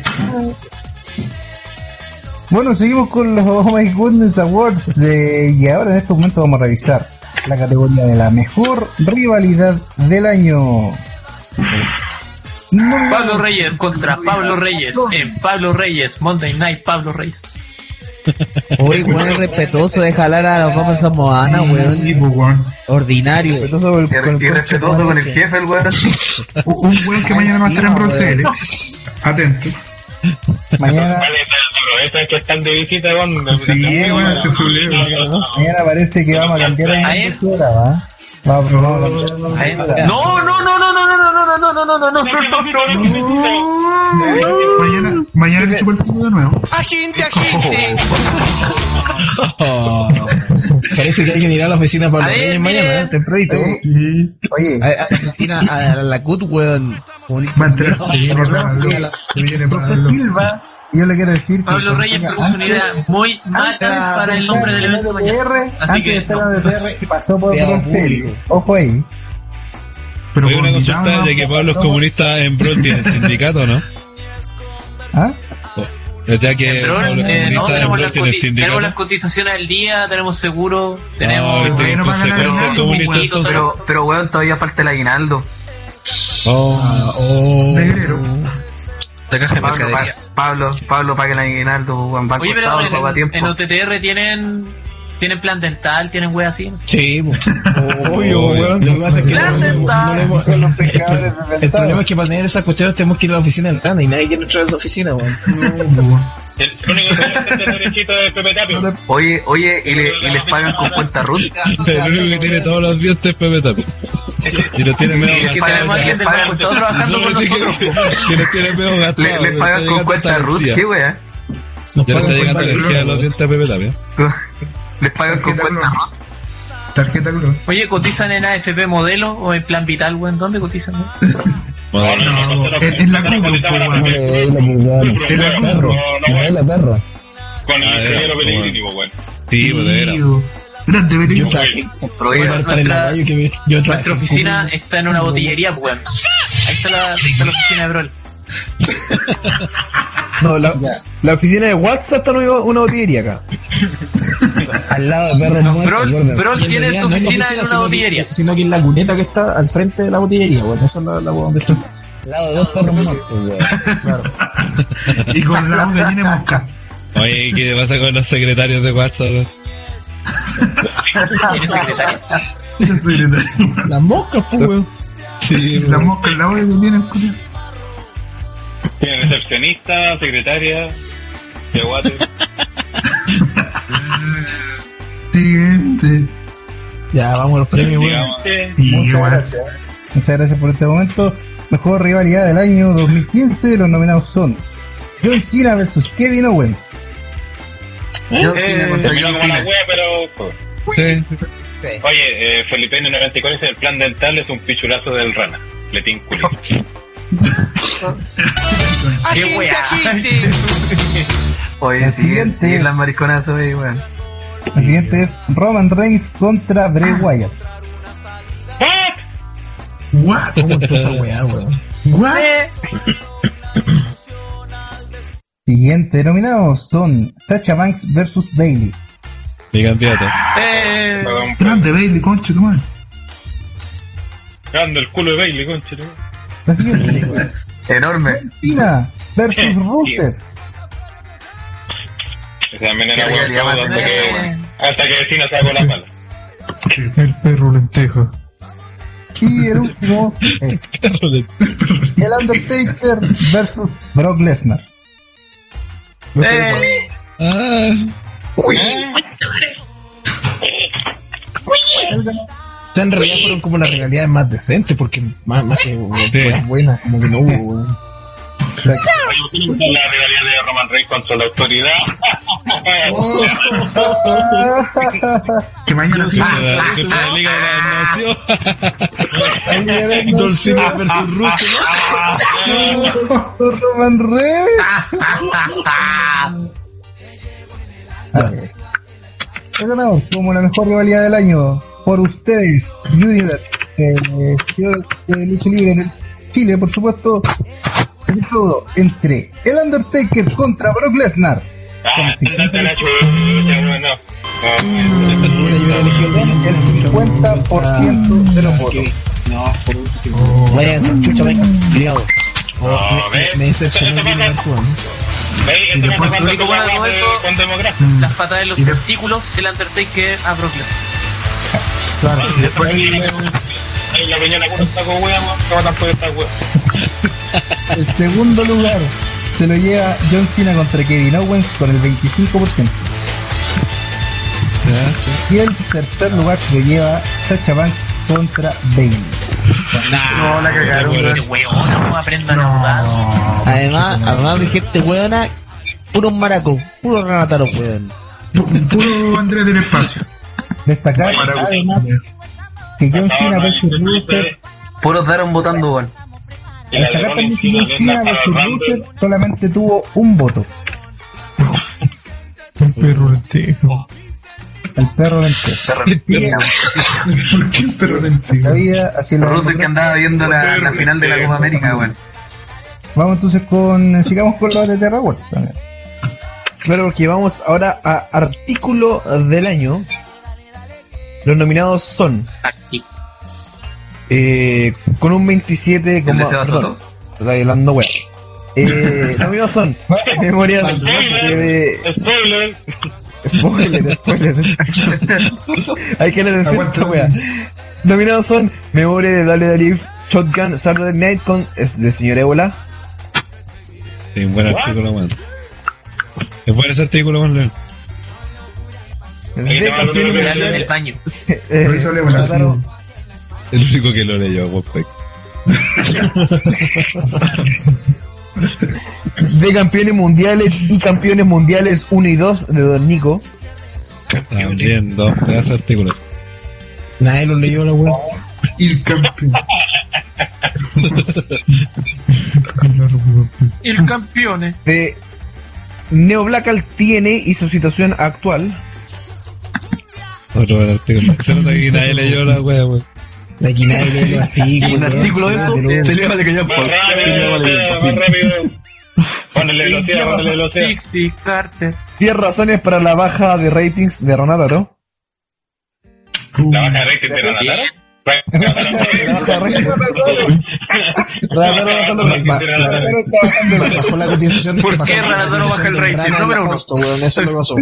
Bueno, seguimos con los Oh My Goodness Awards y ahora en este momento vamos a revisar la categoría de la mejor rivalidad del año. Pablo Reyes contra Pablo Reyes. En Pablo Reyes. Monday Night Pablo Reyes. Uy, weón, es respetuoso de jalar a los papas samoana, weón. Ordinario. Respetuoso con el- con el Y respetuoso con el jefe, el weón. (laughs) Un weón que mañana va a estar en Bruselas. Atento. Mañana, Vale, aprovecha que están de visita con. Sí, bueno, se subió. mañana parece que vamos a cambiar el ¿A él? estructura, ¿va? La. No, no, no, no, no, no, no, no, no, Mañana, mañana le chupo el pico de nuevo. ¡Agente, (laughs) oh. agente! (laughs) Parece que hay que ir a la oficina para los mañana, ¿eh? tempranito. Oye, a la oficina, a la CUT, weón. Silva. Yo le quiero decir que Pablo Reyes propuso una idea muy mala para el nombre del evento mañana. Así que de estar la DTR pasó por un Ojo ahí. Pero Hay una consulta de que Pablo es comunista en Brol tiene sindicato, ¿no? (laughs) ¿Ah? Desde que eh, no, tenemos, las cotizaciones al día, tenemos seguro, tenemos... Pero, pero, weón, todavía falta el aguinaldo. Oh, ah, oh. Negrero. Pablo, Pablo, Pablo, Pablo, pague el aguinaldo, Juan en, en, en OTTR tienen tienen plan dental, tienen wea así. ¿no? Sí. (laughs) Obvio, weón. Lo que pasa es que no- los El problema es que para tener esas cuestiones tenemos que ir a la oficina del Rana y nadie quiere entrar a esa oficina, weón. El único que tiene el derechito de Pepe Tapio. Oye, oye, ¿y, le- y les pagan con cuenta RUT? El único que tiene todos los días es Pepe Tapio. Y lo tiene medio gastado. les pagan con- todos trabajando con nosotros. Que lo tiene medio gastado. Le- les pagan con cuenta RUT. ¿qué weá? Nos Ya le está llegando día a los dientes a Pepe Tapio. Les pagan con cuenta. RUT. Tarjeta Globo. Oye, ¿cotizan en AFP modelo o en plan vital, weón? ¿Dónde cotizan? No, no, no, No, no, en- en la pues, doy la es la perra. Con el Ah, ingeniero Pellegrini, pues, weón. Sí, pues. Grande, nuestra- oficina está en una botillería, pues, weón. Ahí está la, ahí está la oficina de Brol. (laughs) No, la, la oficina de WhatsApp está en una, una botillería acá. Al lado de perro No, Brol-. Brol tiene su no es la oficina en una sino que- botillería. Sino que en la cuneta que está al frente de la botillería, weón. Esa es la, la weón de esto. Al lado de dos perros muertos, weón. (laughs) Y con la gallina y mosca. Oye, ¿qué pasa con los secretarios de WhatsApp? Tiene secretaria. El secretario. Las moscas, pues, weón. Sí, La mosca en la voz que tiene el culo. Tiene recepcionista, secretaria, de guate. (laughs) Siguiente. Ya, vamos a los premios. Digamos, Muchas gracias. Muchas gracias por este momento. Mejor rivalidad del año 2015. Los nominados son John Cena versus Kevin Owens. John eh, Cena contra John Cena. pero... Sí. Oye, eh, Felipe N94 dice el plan dental es un pichulazo del rana. Letín culito. (laughs) ¡Qué Agente, weá! agente. (laughs) Oye, El siguen, siguiente siguen es- las mariconazos ahí, weón. El siguiente es Roman Reigns contra Bray Wyatt. What? ¿Cómo empezó esa weá, weón? What? Siguiente nominados son Sacha Banks versus Bailey. Mi candidato. Eh, Grande, Bailey, concha, tu madre. Grande el culo de Bailey, concha. ¿no? La (laughs) siguiente Enorme. Cena versus Rusev. Ese también era más hasta que, hasta que vecina sacó la pala. El perro lentejo. Y el último es (laughs) el Undertaker versus Brock Lesnar. eh, Ah, O sea, en realidad fueron como las realidades más decentes, porque más, más que weas buenas, como que no hubo, weón. Oye, ¿quién gusta la rivalidad de Roman Reigns contra la autoridad? (laughs) Que mañana sí. la, Liga de la Nación. Don Cena versus Russo, (laughs) Roman Reigns. El ganador como la mejor rivalidad del año por ustedes, Universe, eh, de lucha libre en el Chile, por supuesto, es feudo entre el Undertaker contra Brock Lesnar. Ah, no, no. El de John Cena. El 50% de los votos. No, por último. Vayan, chucha, vengan, criado. Oh, No, me, me, decepcionó el pasa- Universe, weón. Veis, esto pasa cuando único tú bueno de hablas todo de- eso- con democracia. las patadas de los Y testículos del Undertaker a Brock Lesnar. Claro, Y después ahí la peñona con un saco de hueá, matan por esta hueá. El segundo lugar se lo lleva John Cena contra Kevin Owens con el 25%. Y el tercer lugar se lo lleva Sacha Banks contra Bailey. No, la cagaron. No aprendan a jugar. Además, además de gente weona, puros maracos, puros ranataros weón. Pu- Puro Andrés del espacio. Destacar además que John Cena versus Rusev, Puros daron votando, de destacar también que John Cena versus Rusev solamente tuvo un voto. El perro lentejo. El perro lentejo. (laughs) ¿Por qué el perro La vida así lo que andaba viendo la, la final de la Copa América, weón. Vamos entonces con. Sigamos con los de Terra Wars también. Claro, porque vamos ahora a artículo del año. Los nominados son. Aquí. Eh, con un 27, ¿El de? Estoy hablando wea. Eh, nominados son (laughs) de, Spoiler. Spoiler, spoiler. (laughs) Hay que leer esta wea. Nominados son Memoria de Dale Dalif, Shotgun, Saturday Night con es de Señor Ébola, Sí, un buen artículo, weón. Es bueno ese artículo, weón. León. Ahí te mando otro Mirarlo en el baño. (laughs) eh, Por eso El único que lo leyó, Wopec. (laughs) de campeones mundiales y campeones mundiales 1 y 2 de Don Nico. También, dos pedazos de artículos. Nadie lo leyó la weá. El campeón. (laughs) El campeón. De Neo Blackal tiene y su situación actual. Otro buen artículo. Nadie leyó la wea, weón. Aquí nadie lee los (laughs) artículos. Un artículo de eso, te le vale que ya más rápido. Ponele (laughs) velocidad, ponele velocidad. Pixie Carter. 10 razones para la baja de ratings de Ronaldo. La baja de rating de Ranataro. (laughs) Bajó la cotización. ¿Por qué la Ranataro baja el rating? temprana en Número uno. agosto, weón. Eso es lo que pasó,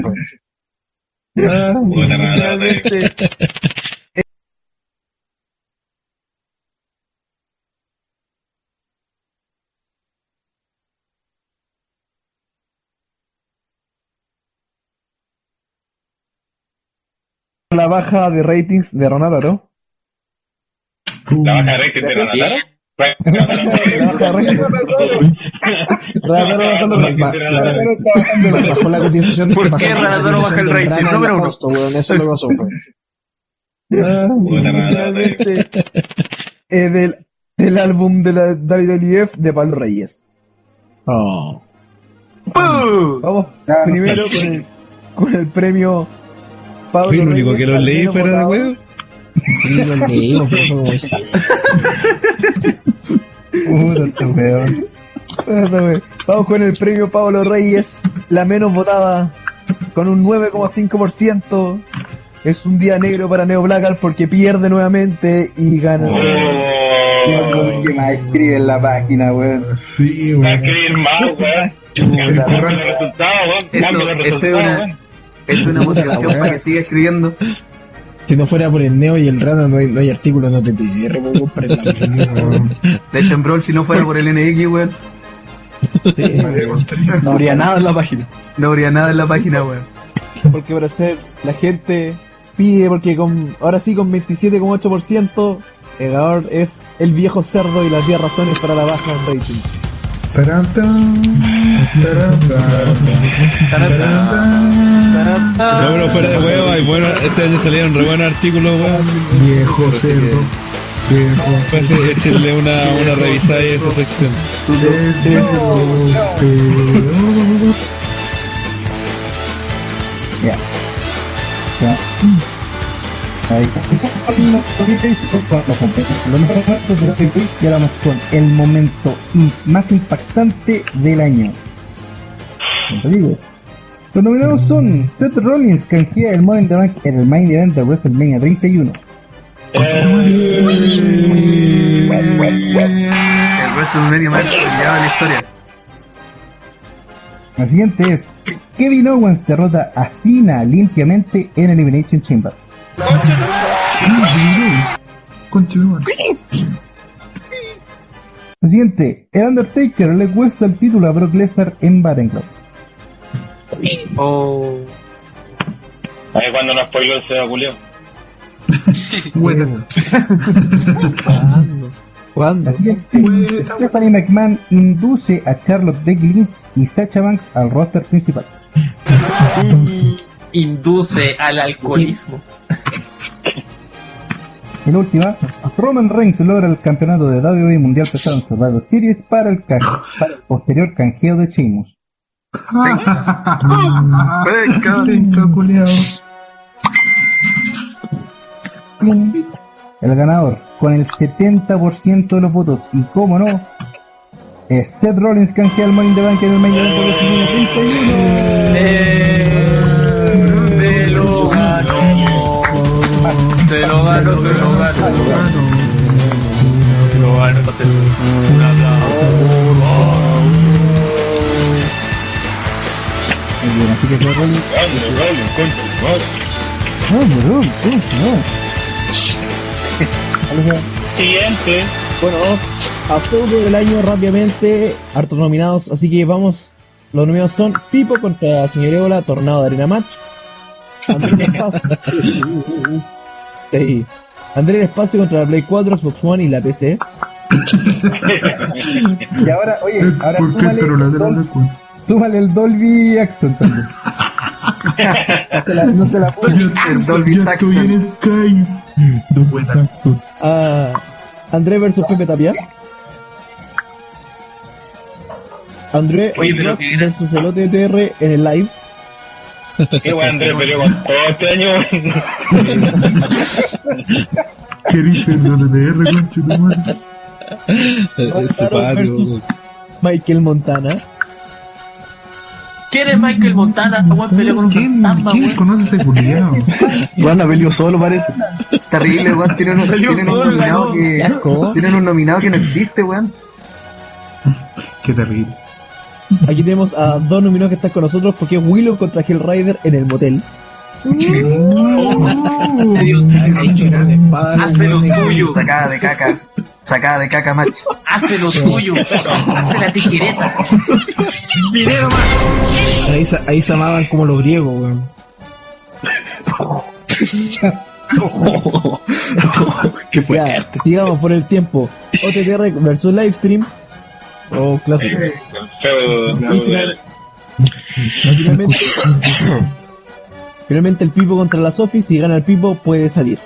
La baja de ratings de Ronaldo. La baja de de de ratings. Ronaldo bajando la- Bajó la cotización. ¿Por qué la Ranataro baja el rating? Número uno. Eso es lo que pasó. Puta Ranataro. Finalmente, eh, del, del álbum de la WWF de Pablo Reyes. Oh. Vamos primero con el, con el premio Pablo Fui el único Reyes que lo al leí fuera de weón. Sí, lo leímos, pero fue como ese. Puta, weón. Puta, weón. Vamos con el premio Pablo Reyes, la menos votada, con un 9,5%. Es un día negro para Neo Blackal porque pierde nuevamente y gana. Oh. ¿Qué más escribe en la página, weón? Sí, Va a weón. escribir más, weón. Chuta, Cambia los resultados, weón. Los es resultados, una- weón. Esto es una (laughs) motivación para que siga escribiendo. Si no fuera por el Neo y el Rana, no hay, no hay artículos no TTR, weón, para weón. De hecho, en Brawl, si no fuera por el NX, weón. (laughs) No habría nada en la página. no habría nada en la página, weón. Porque para ser la gente pide, porque con ahora sí con 27,8% el ganador es el viejo cerdo y las 10 razones para la baja en rating. No, pero fuera de huevo, hay bueno, este año salieron re buenos artículos, weón. Viejo cerdo. Viejo échenle una, una revisada a esa sección. cerdo. Ya. Ya. Y ahora vamos con el momento más impactante del año. Digo. Los nominados son Seth Rollins, canjea el Money in the Bank en el Main Event de WrestleMania 31. El WrestleMania más peleado de la historia. La siguiente es Kevin Owens derrota a Cena limpiamente en Elimination Chamber. Continúa. La siguiente, el Undertaker le cuesta el título a Brock Lesnar en Battleground. Oh. Ahí cuando nos spoiló el Seba Julio. (laughs) Bueno. ¿Cuándo? La siguiente, Stephanie McMahon induce a Charlotte Becky Lynch y Sacha Banks al roster principal. Induce al alcoholismo. Y la última, Roman Reigns logra el campeonato de WWE Mundial pesado en Survivor Series para el, posterior canjeo de Sheamus. (laughs) el ganador, con el 70% de los votos, y cómo no, Seth Rollins canjea el Money in the Bank en el Main Event de 2031. Un aplauso. Así que. Siguiente. Bueno, a pseudo del año rápidamente, hartos nominados, así que vamos. Los nominados son Pipo contra Señor Ébola, Tornado de Arena Match. (laughs) Andrés Espacio. Sí. Andrés Espacio contra la Play 4, Xbox One y la PC. (laughs) Y ahora, oye, ahora ¿Por qué súmale, pero la de la Dol- súmale el Dolby Accent también. (laughs) No se la, no se la puse. El Dolby Saxon. en Skype. Dolby Saxon. Ah, André versus Pepe Tapia. André Oye, pero versus el OTTR en el live. Qué weón Andrés peleó con todo este año. ¿Qué dice el DDR, concha tu madre? Este Pablo. Michael Montana. ¿Quién es Michael Montana? Peleó con un ¿Quién, fantasma, ¿quién conoce ese culiado? Bueno, peleó solo parece. Terrible, weón. Tienen un, tienen un nominado que. Tienen un nominado que no existe, weón. Qué terrible. Aquí tenemos a dos nominados que están con nosotros porque es Willow contra Hellrider en el motel. Hace lo tuyo. Sacada de caca. Sacada de caca, macho. Hace lo tuyo. Hace la tijereta. Video más. Ahí, se- ahí se amaban como los griegos, weón. (laughs) (laughs) Qué Ya, sigamos por el tiempo. OTTR versus Livestream. Oh, clásico. Feo, feo. Finalmente, finalmente el Pipo contra la Sofi. Si gana el Pipo puede salir.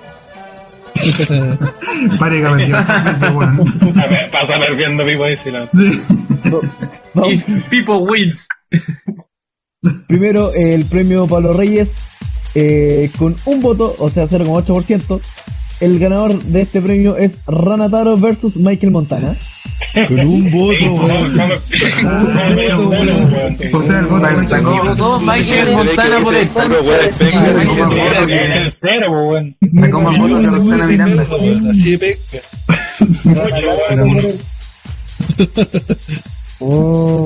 (laughs) Pare que ver, Pasa si no. Vamos. Y People wins. Primero el premio Pablo Reyes eh, con un voto, o sea 0,8%. El ganador de este premio es Ranataro versus Michael Montana. Con un voto, sacó- Votó Michael Montana por el Sacó Cero, weón. sacó más votos que Roxana Miranda. De pesca.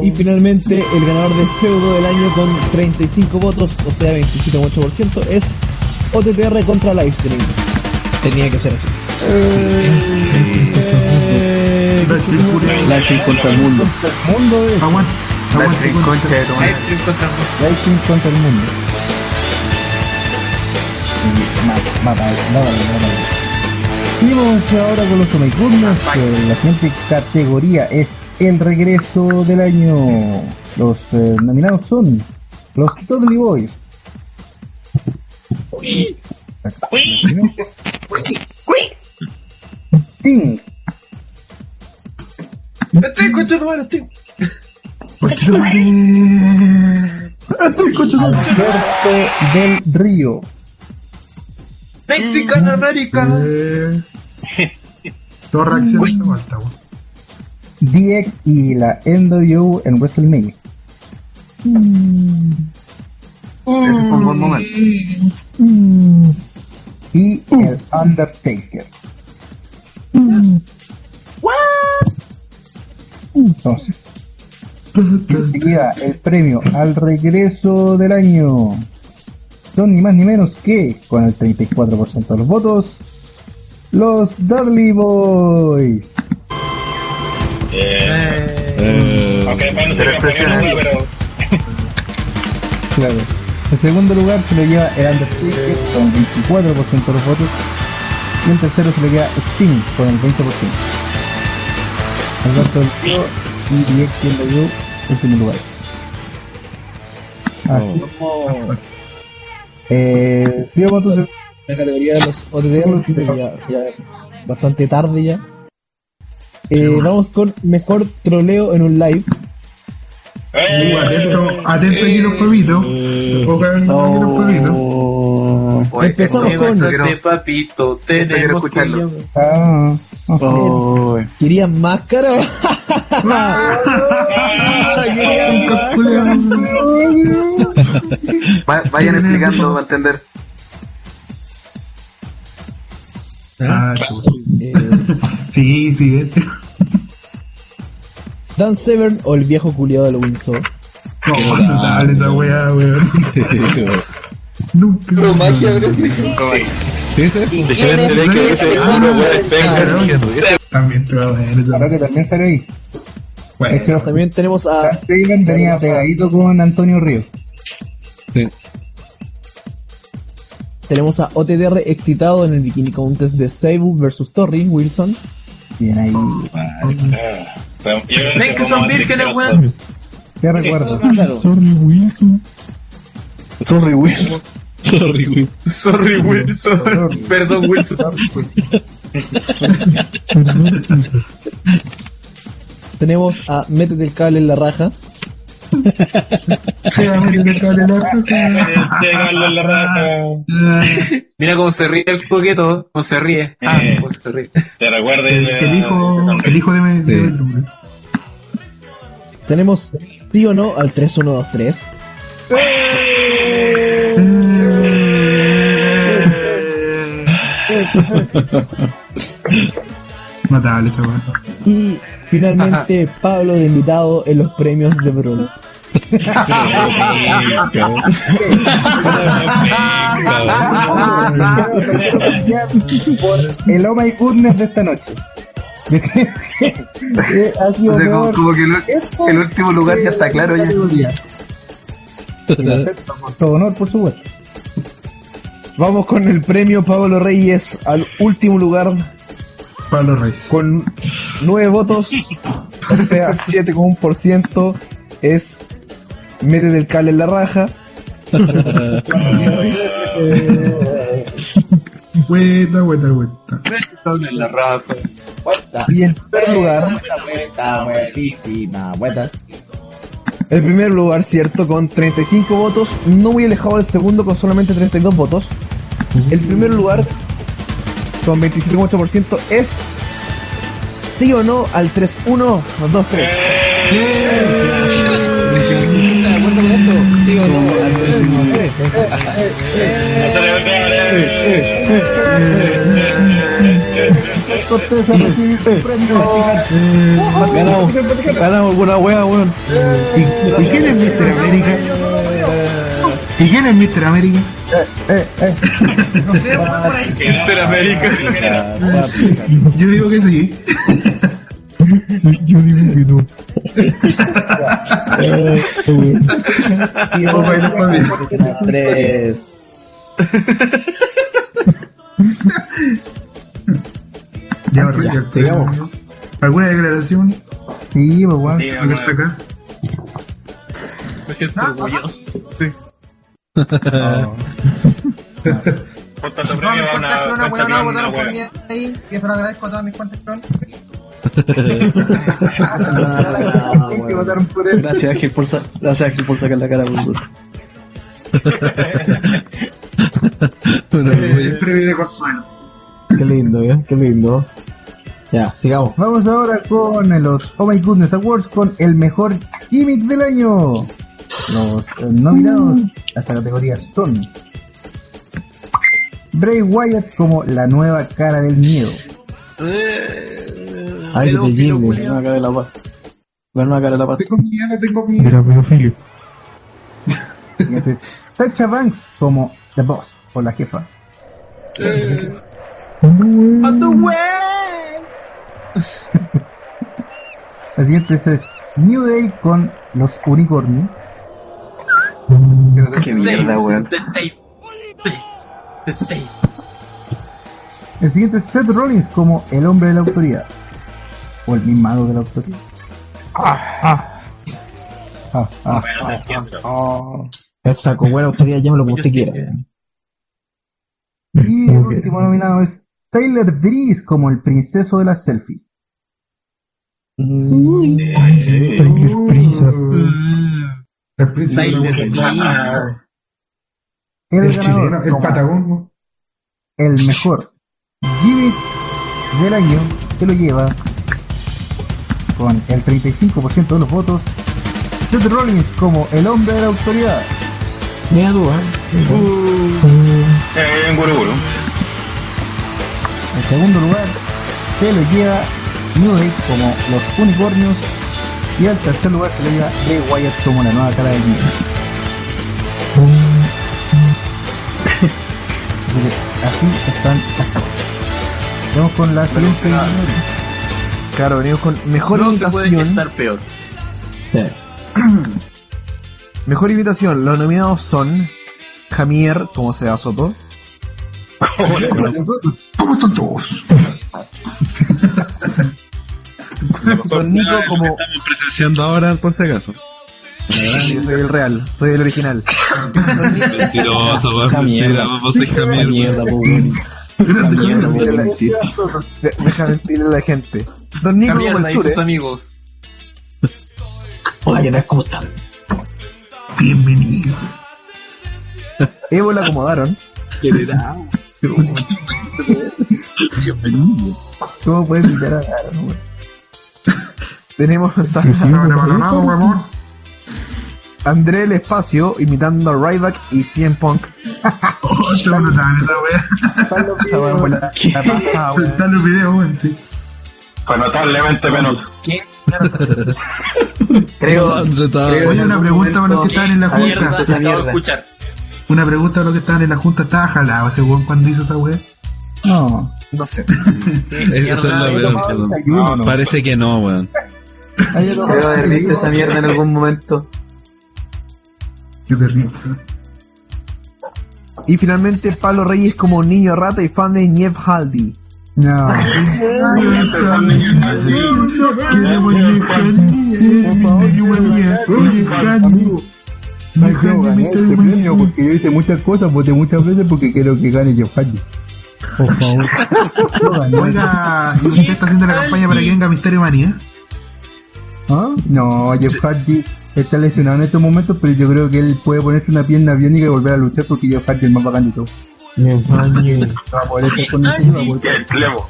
Y finalmente el ganador del feudo del año con 35 votos, o sea 27,8%, es OTTR contra Livestream. Tenía que ser así. Eh, Livestream contra el mundo. mundo es trinconcha de tu madre. Livestream contra el mundo. Y más, va para va para va para Seguimos ahora con los que la siguiente categoría es el regreso del año. Los eh, nominados son los Dudley Boys. Sting, Estoy con tu hermano, estoy. Concha tu madre. Alberto del Río, Mexican American. Eh, Dos reacciones de vuelta, weón. DX y la NWO en WrestleMania. Ese fue un buen momento. Y el Undertaker. Entonces, ¿quién se lleva el premio al regreso del año? Son ni más ni menos que, con el 34% de los votos, los Dudley Boys. Eh, Aunque después no se pero. (laughs) Claro. En segundo lugar se lo lleva el Undertaker con 24% de los votos. Y en tercero se le queda Sting con el 20%. Alberto del Río y DX y NWO en primer lugar. Así. Eh, sigamos entonces. la categoría de los que ya, ya bastante tarde ya. Eh, vamos con mejor troleo en un live. Eh, Uh, atento, atento aquí los aquí los pavitos. Oye, Empezamos esto- con- Este papito, tenemos que escucharlo. llamar. Ah, ah. ¿Querían máscara? (laughs) ¿Querían Va- Vayan explicando para entender. Ah, chucha. Sí, sí, este. Dan Severn o el viejo culiado del Windsor. No, dale esa weá, weón. (laughs) Nunca. También te va a ver. Claro que también salió ahí. Bueno, Es que También tenemos a venía pegadito con Antonio Ríos. Sí. tenemos a OTDR excitado en el Bikini Contest de Seibu versus Torri Wilson. Bien ahí. Ven que son vírgenes, weón. ¿Qué recuerdo? Sorry, Wilson. Sorry Wilson. Sorry, güey. Sorry, Wilson. Perdón, Wilson. Tenemos a Métete el cable en la raja. Mira cómo se ríe el coqueto, cómo se ríe. Ah, Eh. cómo se ríe. ¿Te recuerdas? El, el hijo, el hijo de, Lourdes. Tenemos sí o no al 3123. (laughs) Notable weón. Y finalmente Pablo de invitado en los premios de Brawl. (laughs) Por el Oh My Goodness de esta noche. (laughs) Ha sido O sea, como, como que el, el último lugar ya está claro ya. Todo honor, por supuesto. Vamos con el premio Pablo Reyes al último lugar Pablo Reyes. con 9 votos, (laughs) o sea, 7,1% es Métete el cable en la raja. Vuelta, vuelta, vuelta. en la raza. Y en primer lugar, el primer lugar, cierto, con 35 votos, no muy alejado del segundo con solamente 32 votos. El primer lugar, con 27,8%, es sí o no al 3-1, 2-3. Sí o no, al 3-1. Cortés a recibir su premio. Ganamos, ganamos buena wea, weón. ¿Y, y quién es Mr. América? ¿Y quién es Mr. América? Eh, eh. (laughs) No sé, weón, por ahí. Interamérica. Yo digo que sí. Yo digo que no. Tres. Ya, ya, sigamos. ¿Alguna declaración? Sí, pues weón. Sí, ¿A que está acá? Me siento orgulloso. Ponte tu No, premio mis a una cuenta clon, votaron por una mí wea. ahí. Y eso lo agradezco a todas mis cuentas que. (laughs) Gracias Ángel por, sa- gracias, Ángel, por sacar la cara por nosotros. El premio de consuelo. Qué lindo, ¿eh? Qué lindo. Ya, sigamos. Vamos ahora con los Oh My Goodness Awards con el mejor gimmick del año. Los eh, nominados a esta categoría son Bray Wyatt como la nueva cara del miedo. Ay, qué La nueva cara de la paz. La nueva cara de la paz. Tengo miedo, tengo miedo. Era pedofilio. (laughs) Sacha Banks como The Boss o la jefa. (laughs) La siguiente es New Day con los unicornios. Qué (laughs) mierda, weón. El siguiente es Seth Rollins como el hombre de la autoridad. O el mimado de la autoridad. Ah, ah, ah. El saco, buena autoridad, llámalo como usted quiera. Y el último nominado es Tyler Breeze como el princeso de las selfies. Tyler Prisa. El príncipe de la El, El ganador chileno, el patagón. el mejor gimmick del año se lo lleva con el 35% de los votos Seth Rollins como el hombre de la autoridad. Mira tú, ¿eh? Eh, en Guruguru. En segundo lugar se lo lleva New Day como los unicornios y al tercer lugar se lo lleva Bray Wyatt como la nueva cara del miedo. (laughs) Así están acá. Vamos con la siguiente. Claro, venimos con mejor No se puede imitación. estar peor. (clears throat) Mejor imitación. Los nominados son Jamier, como sea Soto. ¿Cómo están todos? (laughs) Don Nico como... Estamos presenciando ahora, por si acaso. Yo soy el real, soy el original. Mentiroso, mierda. mentira, vos mierda, Deja mentirle a la gente. Don Nico como el sus Sure. amigos. Oye, ¿ves cómo están? Bienvenido. Evo la acomodaron. (laughs) ¿Cómo puedes imitar a? (laughs) Tenemos a André el Espacio imitando a Ryback y CM Punk. Oh, está brutal esa wea. Esa weá fue la- la raja, weón. Están los videos, weón, sí. Fue notablemente menos. Creo, André creo Oye, una pregunta para los que estaban en la Mierda, junta. se acabo de escuchar. Una pregunta para los que estaban en la junta. ¿Estaba jalado ese weón cuando hizo esa wea? No. No sé. Esa es desayuno, ¿no? Parece que no, weón. creo haber visto esa mierda en algún momento. Qué terrible. Y finalmente Pablo Reyes como niño rata y fan de Niev Haldi. No. Quiero ganar este premio porque yo hice muchas cosas, voté muchas veces porque quiero que gane Jeff Hardy. Por favor. Oiga, ¿y usted está haciendo la campaña para que venga Misterio Manía? ¿Ah? No, Jeff Hardy está lesionado en estos momentos, pero yo creo que él puede ponerse una pierna biónica y volver a luchar porque Jeff Hardy es el más bacán de todo. Va a poder estar con el va a poder- El clevo.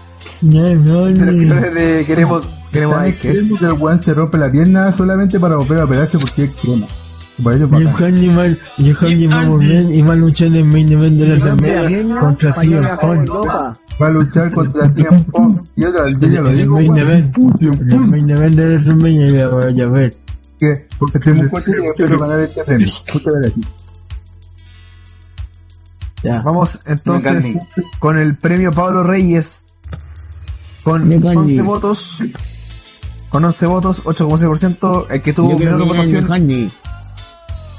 Pero de- queremos, queremos ¿Sabes a qué? El weón se rompe la pierna solamente para volver a operarse porque es crema. Por eso es bacán. Handyman, y volver y va a luchar en main event de la semana contra CM Punk. Va a luchar contra CM Punk. Y otra, yo lo En el digo, main event, en el main event de WrestleMania ya voy a ver. que porque estoy muy fuerte y espero ganar este premio. Muchas gracias. Ya. Vamos entonces con el premio Pablo Reyes con Mecani. 11 votos. Con 11 votos, 8,6%. El que tuvo menor votación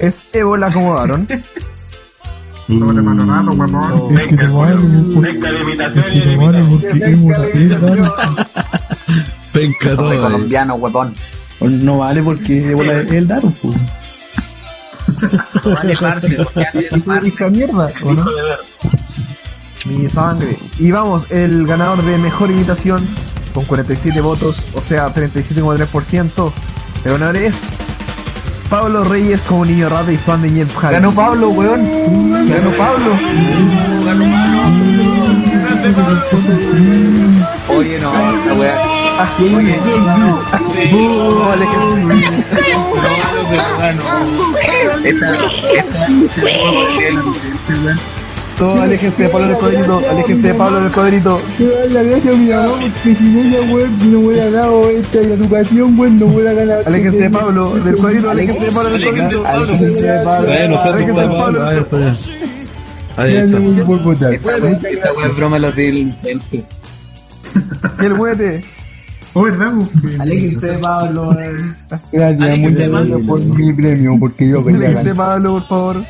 es Evo, la acomodaron. Sobre Malorato, huevón. Venga, venga de imitación Soy todo. colombiano, huevón. No vale porque bola es el Daron, pues. Vale, parce, porque parce. Esta mierda, ¿o no? Mi sangre. Y vamos, el ganador de mejor imitación con 47 votos, o sea, 37,3%. El ganador es Pablo Reyes como niño rata y fan de Jeff Hardy. Ganó Pablo, weón. Ganó Pablo. Oye, no, esta weá. Oye, Uh, vale. Esta, todo aléjense de Pablo del cuadrito, aléjense de Pablo del cuadrito. La gracias a mi mamá porque si no ella weón no hubiera dado esta educación, weón, no hubiera ganado. Aléjense de Pablo del cuadrito, aléjense de Pablo del cuadrito. Aléjense de Pablo. Aléjense de Pablo. Ahí está. Ahí Gracias está. por votar. Esta es broma los del centro. Y el huete. Oh, ¿verdad? Aléjense de Pablo. Gracias, muchas gracias por mi premio, porque yo quería Aléjense. Pablo, por favor.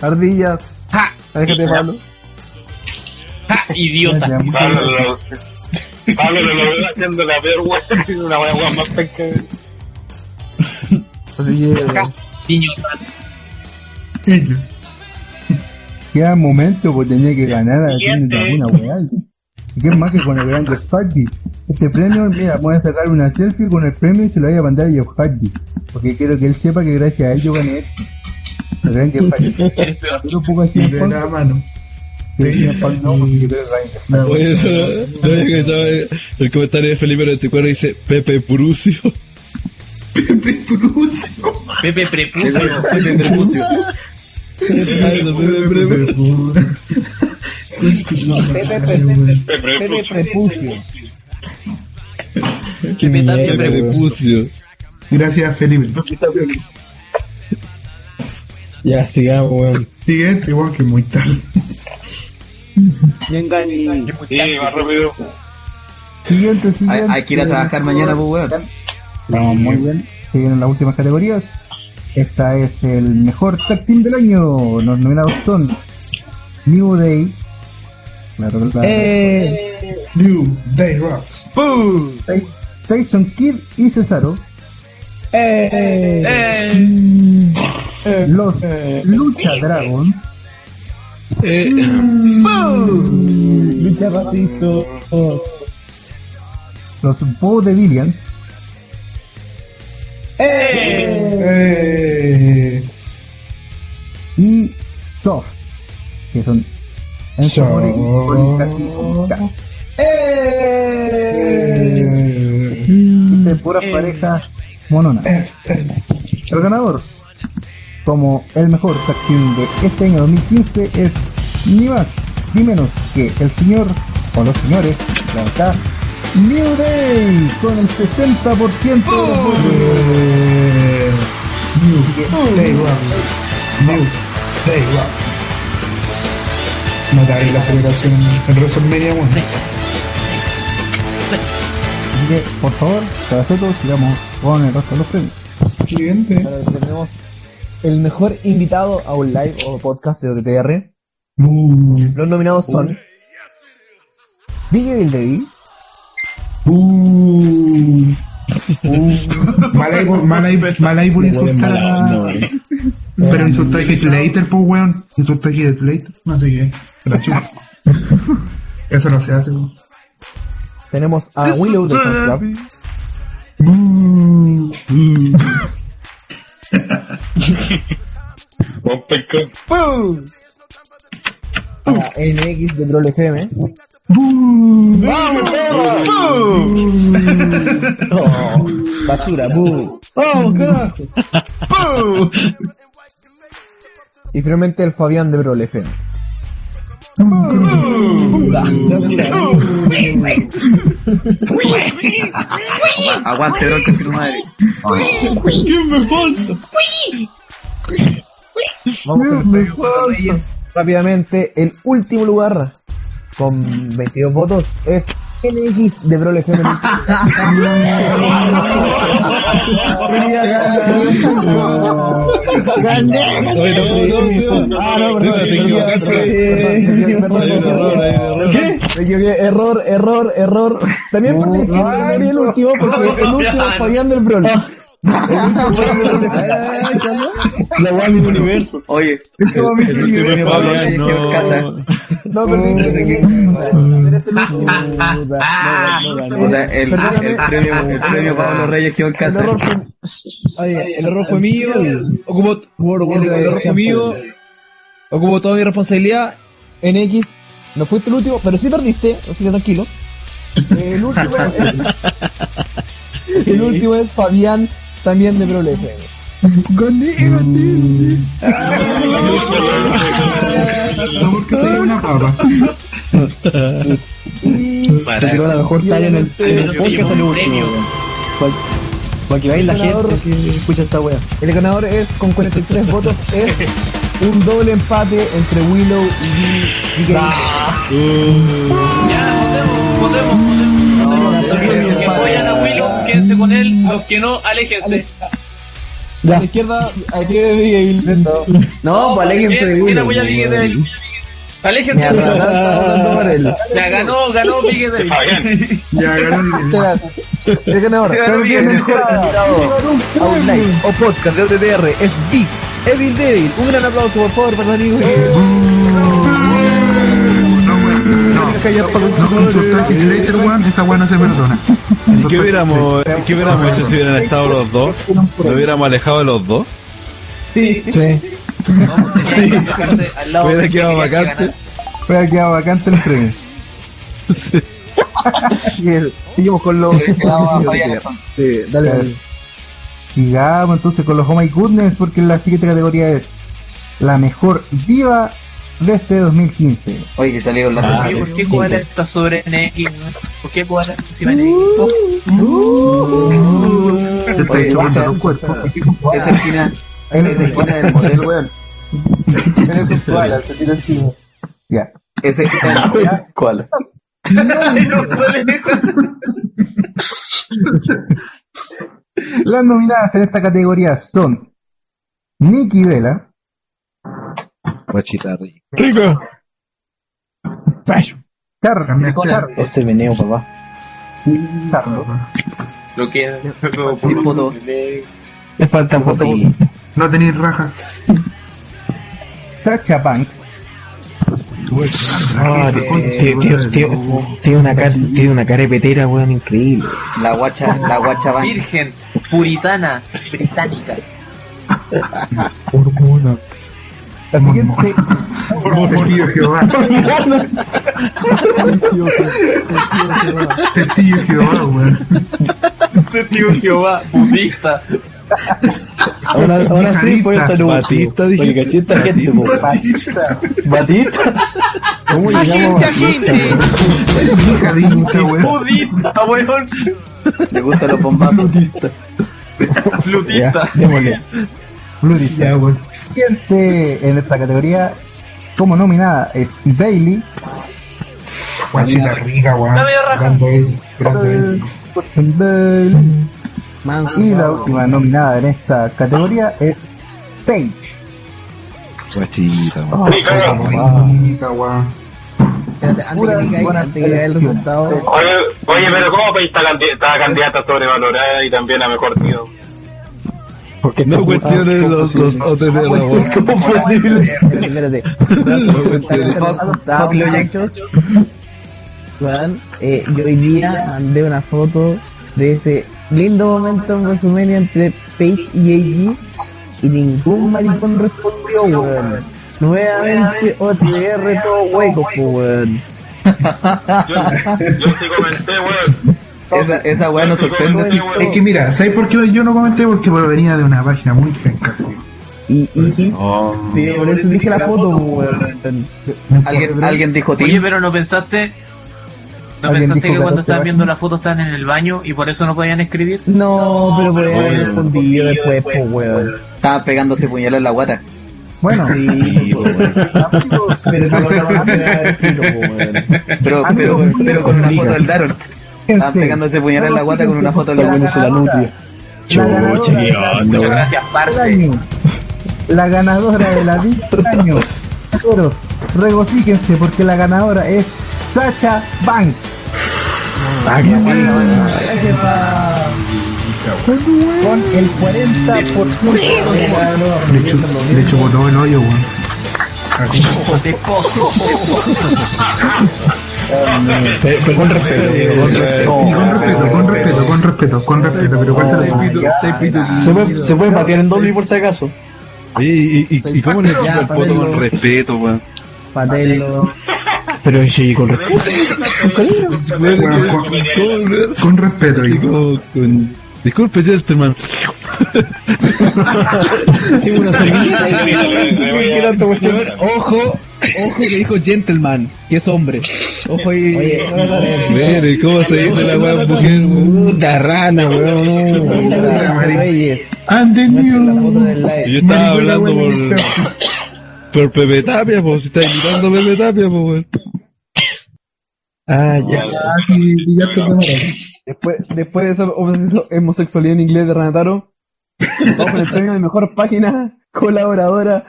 Ardillas. Aléjate de Pablo. ¡Ja! ¡Idiota! Pablo lo, Pablo lo logró haciendo la peor wea, una wea más penca. Así que. Niño, Queda momento, pues tenía que ganar haciendo alguna. ¿Y qué más que con el gran Jeff Hardy? Este premio, mira, voy a sacar una selfie con el premio y se lo voy a mandar a Jeff Hardy. Porque quiero que él sepa que gracias a él yo gané esto. Yo pongo así De la mano. no, porque. Oye, no había escuchado el, comentario de Felipe 94 dice Pepe Prucio. Pepe Prucio. Pepe Prepucio. Pepe Prepucio. Pepe Prepucio. Pepe Prepucio. Gracias, Felipe. Ya, sigamos, weón. Siguiente, igual que muy tarde. Bien, Gani. Sí, más rápido. Siguiente, Hay, siguiente. hay que ir a trabajar mañana, pues, weón. Vamos muy bien. Se vienen las últimas categorías. Esta es el mejor tag team del año. Los nominados son New Day. Claro, claro. Eh. New Day Rocks. Ty- Tyson Kidd y Cesaro. Eh. Los Lucha Dragon. Eh. Lucha Ratito. Los Bo de Villains. Eh. Y Soft. Que son Enzo. Amore y puras parejas mononas. El ganador, como el mejor tag team de este año 2015, es ni más ni menos que el señor, o los señores, la verdad, New Day, con el 60% de los votos. New Day. New Day Rocks. Notable la celebración en WrestleMania 1. Así que, por favor, cabezotos, sigamos con el resto de los premios. Siguiente. Ahora tenemos el mejor invitado a un live o podcast de OTTR. Uh, Los nominados son DJ Bill David, uh. Mal ahí por- (laughs) insultar a... Pero insultar a Slater, pues weón. Insultar a Slater. No sé qué. Se la chupa. Eso no se hace, weón. tenemos a Willow de Club, Uh, uh. Buen pescado. a NX de Troll FM, ¡Vamos, oh, basura, bu. ¡Vamos, carajo! y finalmente el Fabián de Brawl FM. Aguante, bro, que tu madre. ¿Quién me falta? Vamos con el premio Cuatro Reyes. Rápidamente, el último lugar con 22 votos es NX de Brawl FM. Ah. Error, error, error. También por el el último, porque el último es Fabián del Brawl. La guay del universo. Oye, Fabián, no. No, eres el último. premio, premio Pablo Reyes quedó en casa. Oye, el error fue mío. Ocupo, el error fue mío. Ocupo toda mi responsabilidad. NX, no fuiste el último, pero sí perdiste, así que tranquilo. El último es, (laughs) el último es Fabián, también de Brawl FM. No, porque soy una papa. Tiró la mejor talla en el, en el podcast el último. Para para que veáis la gente que escucha esta wea. El ganador es, con 43 (laughs) votos, es un doble empate entre Willow y DK. Ya, votemos, votemos, votemos. Con él. Los que no, aléjense. A la izquierda, aquí de. No, pues aléjense de ¿Quién Willow. apoya a Big Devil? Aléjense. Ya, ganó, ganó Big Devil. Ya ganó el... Muchas gracias. El ganador, Ganó el bien. mejor invitado a un live o podcast de OTTR es Big Evil Devil. Un gran aplauso, por favor, para los amigos. No insultar a Heath Slater, weón. Esa weá no se perdona. ¿Qué hubiéramos, ¿Qué hubiéramos hecho si hubieran estado los dos? ¿Nos hubiéramos alejado de los dos? Sí. Al lado Hubiera quedado vacante. ganar. Fue a quedar vacante el premio. (laughs) Bien, Seguimos con los. Sí, dale, dale. Sigamos entonces con los Oh My Goodness, porque la siguiente categoría es la mejor diva de este 2015. Oye, que salieron las Oye, ¿por qué Koala está sobre NX? no? ¿Por qué Koala está encima de NX? Se está Oye, chocando esa- los cuerpos. Ese final, ese final del modelo, weón. (laughs) Eres un koala, se tira encima. Ya. Ese (laughs) ¿Cuál? Las nominadas en esta categoría son Nikki Vela, Guachita rica. Rico. Carlos, Carlos, Ese meneo, papá. Carlos, Lo que Sin foto. Le falta foto. No tenéis raja. Sacha Banks, Ah, tío, tiene una cara, tiene una cara de petera, weón, increíble. La guacha, la guacha van. Virgen, puritana, británica. Hormona. la siguiente, Testillo de Jehová. (laughs) Testillo de Jehová, weón. Tío Jehová, budista. Ahora, ahora sí puedes saludar. Batista, dije. Gente. Batista. Batista. ¿Cómo llegamos a agente. Hijadita, weón. Budista, weón. Le gustan los bombazos. Flutista. Démosle. Ya, weón. siguiente en esta categoría como nominada es Bailey, Guachita rica, weón. Dame raja. Grande él, grande él. Bailey. y la última nominada en esta categoría es Paige. Guachita, Ah, Rica, weón. Selección. Oye, oye, pero ¿cómo Paige está candidata sobrevalorada y también a mejor tío? Porque No cuestiones los, los OTT de la voz. ¿Cómo es posible? Espérate. Fuck los yanchos. Weón, eh, yo hoy día mandé una foto de ese lindo momento en WrestleMania entre Paige y AG y ningún maricón respondió, weón. Nuevamente OTR todo hueco, weón. Yo, yo sí comenté, weón. Esa, esa weá nos sorprende. Oye. Es que mira, ¿sabes por qué yo no comenté? Porque venía de una página muy penca, sí. Y, y, y sí, por eso dije la foto, weón. Alguien, alguien dijo Oye, tío. pero no pensaste. ¿No pensaste que cuando 14 estaban viendo la foto estaban en el baño y por eso no podían escribir? No, pero podría haber respondido después, po, weón. Estaban pegándose puñalas en la guata. Bueno, Sí, po. Pero. Pero, pero, pero con una foto del Daron. Estaban pegándose puñalas en la guata con una foto del Daron. la nutria. la ganadora Chucha, ¿qué onda, Muchas gracias, parce. año, la ganadora de la año, pero regocíquense porque la ganadora es Sacha Banks. Ah, con el 40% de ganador. De hecho, de hecho botó el hoyo, weón. De con respeto, con respeto. Y con respeto, con respeto, con respeto, con respeto, pero ¿cuál se lo Se puede, se puede patear en doble por si acaso. Oye, ¿y, y, y cómo le pongo el foto con respeto, weón? Patelo. Pero sí, con respeto. Con respeto, hijo. Digo, con... Disculpe, gentleman. (laughs) Ojo, ojo que dijo gentleman, que es hombre. Ojo ahí. Mire, ¿cómo se dice la weá mujer? Puta rana, weón. Reyes. And the new. Y yo estaba hablando por, por Pepe Tapia, pues, si está imitando a Pepe Tapia, pues, weón. Ah, ya. Ah, sí, sí, ya te. Después, después de esa homosexu- homosexualidad en inglés de Renataro, vamos con el premio de mejor página colaboradora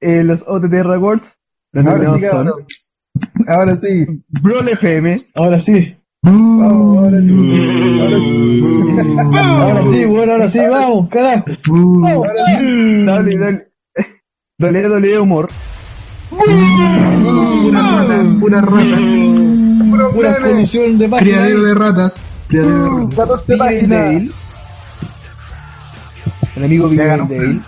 en los OTT Rewards. Los Ahora sí. Ahora sí. Brawl FM, Ahora sí. Vamos, ahora sí. Ahora sí, bueno, ahora sí, vamos, carajo. WWE WWE Humor, Pura rata, pura rata. Pura colisión de página. Criadero de ratas. Ratas. 14 Miguel páginas. El amigo. Devil,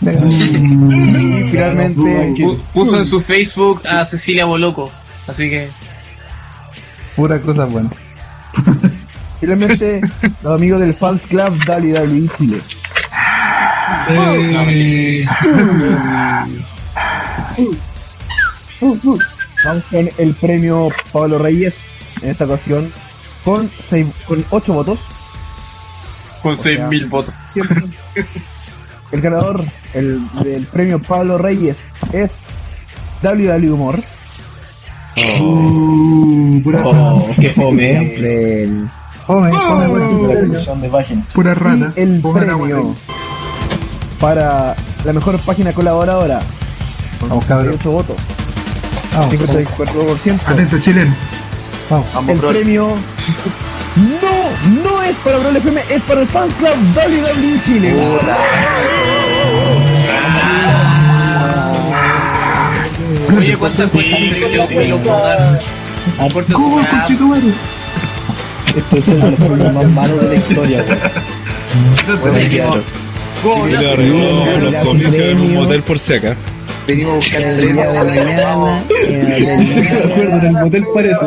(laughs) y (laughs) finalmente Pu- Puso en su Facebook a Cecilia Boloco. Así que. Pura cosa buena. (laughs) finalmente los amigos del Fans Club WWE Chile. Eh, Vamos con el premio Pablo Reyes en esta ocasión con seis, con 8 votos. Con 6.000 votos. el ganador el, del premio Pablo Reyes es WW Humor. Uh, pura Oh, qué (laughs) fome. Fome, fome. Pura rata. Y el Pongan premio para la mejor página colaboradora. Con 58 votos. Vamos, 54%. Atento, chileno. Vamos. El premio no, no es para Brawl FM, es para el Fans Club WWE Chile. Oye, ¿cuántas cuentas conchetumare? Este es los premios más malos de la historia, weón. Dijimos, Y le arregló los comicios en un motel por. Venimos a buscar el El tren. día de mañana, Se acuerdan del motel parece.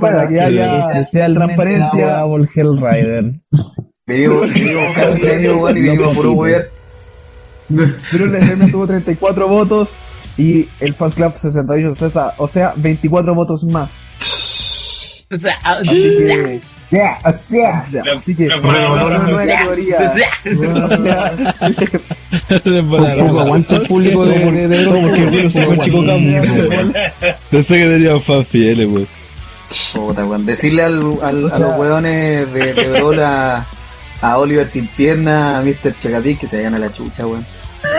para que haya transparencia, vamos el Hellrider. Venimos, venimos a buscar el premio, weón, y venimos a puro wear. Pero el FM tuvo 34 votos y el Fans Club 68, o sea, o sea 24 votos más. o sea, (laughs) Ya. Así que, una nueva categoría. Tampoco aguanta el público de, porque se Chico. Pensé que tenían fans fieles, weón. Puta, weón. Decirle al, al- a los weones de, de Brawl a, Oliver sin pierna, a Mr. Chocapic que se vayan a la chucha, weón. (laughs)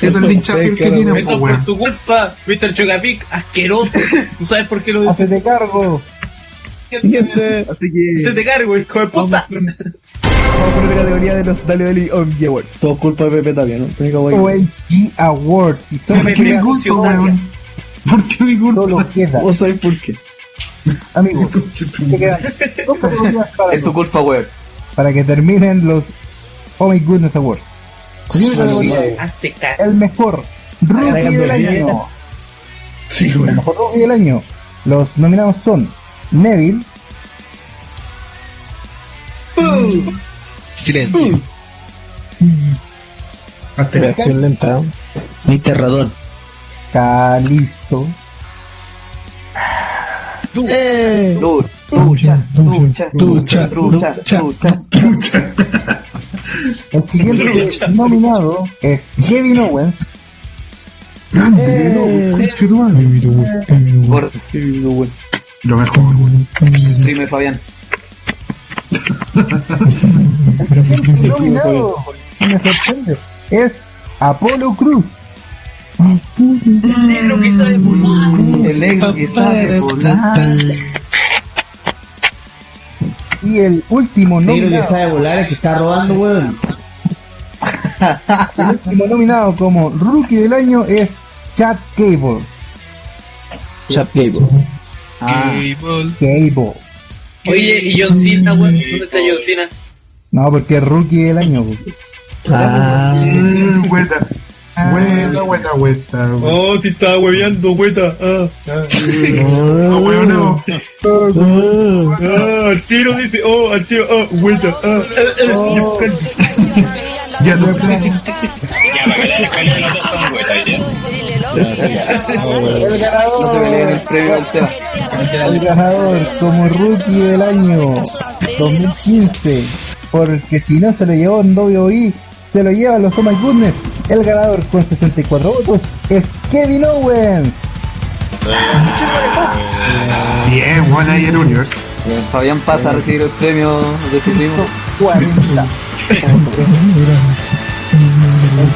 Es el hinchapiel que tiene, Esto pues, es por tu culpa, Mr. Chocapic, asqueroso. ¿Tú sabes por qué lo dices? Hacete cargo. Siguiente. Así que, Se te cargo, hijo de puta. vamos con la categoría de los WWE OMG Awards. Todo culpa de Pepe Tapia, ¿no? Tengo que OMG Awards. Y son ¿Por qué mi culpa, weón? ¿Por qué mi culpa? solo queda, Vos sabés por qué. amigos, (laughs) te quedan dos categorías para, Es tu culpa, weón. para que terminen los Oh My Goodness Awards. El mejor rookie del año. Sí, El mejor rookie del año. Los nominados son Neville, Silencio. Hazte Reacción lenta. Mi terrador. Calisto, ¡Eh! El siguiente nominado es Kevin Owens, Grande, no, conchetumare. Gordo, Lo mejor, weón. prime Fabián. el nominado, me sorprende, es Apolo Cruz. El negro que sabe volar. El negro que sabe volar. Y el último Negro que nominado, sabe volar es que está robando, weón. el último nominado como rookie del año es Chad Gable. Chat Gable. Ah, Gable. Oye, ¿y John Cena, weón? ¿Dónde está John Cena? No, porque es rookie del año. pues. Ah. Mm, Vuelta. Vuelta, vuelta, vuelta. weón. Oh, si estaba hueveando, güeta. Ah, No, weón, no. ah, al tiro dice, oh, al tiro, oh, vuelta. Ah, Ya no Ya, la de los dos ya. El ganador, no se peleen el premio al tema. el ganador como rookie del año 2015, porque si no se lo llevó en WWE, se lo llevan los Oh My Goodness. El ganador con 64 votos es Kevin Owens. Bien, weón, ahí el Universe. Fabián pasa a recibir el premio de su primo. 40. En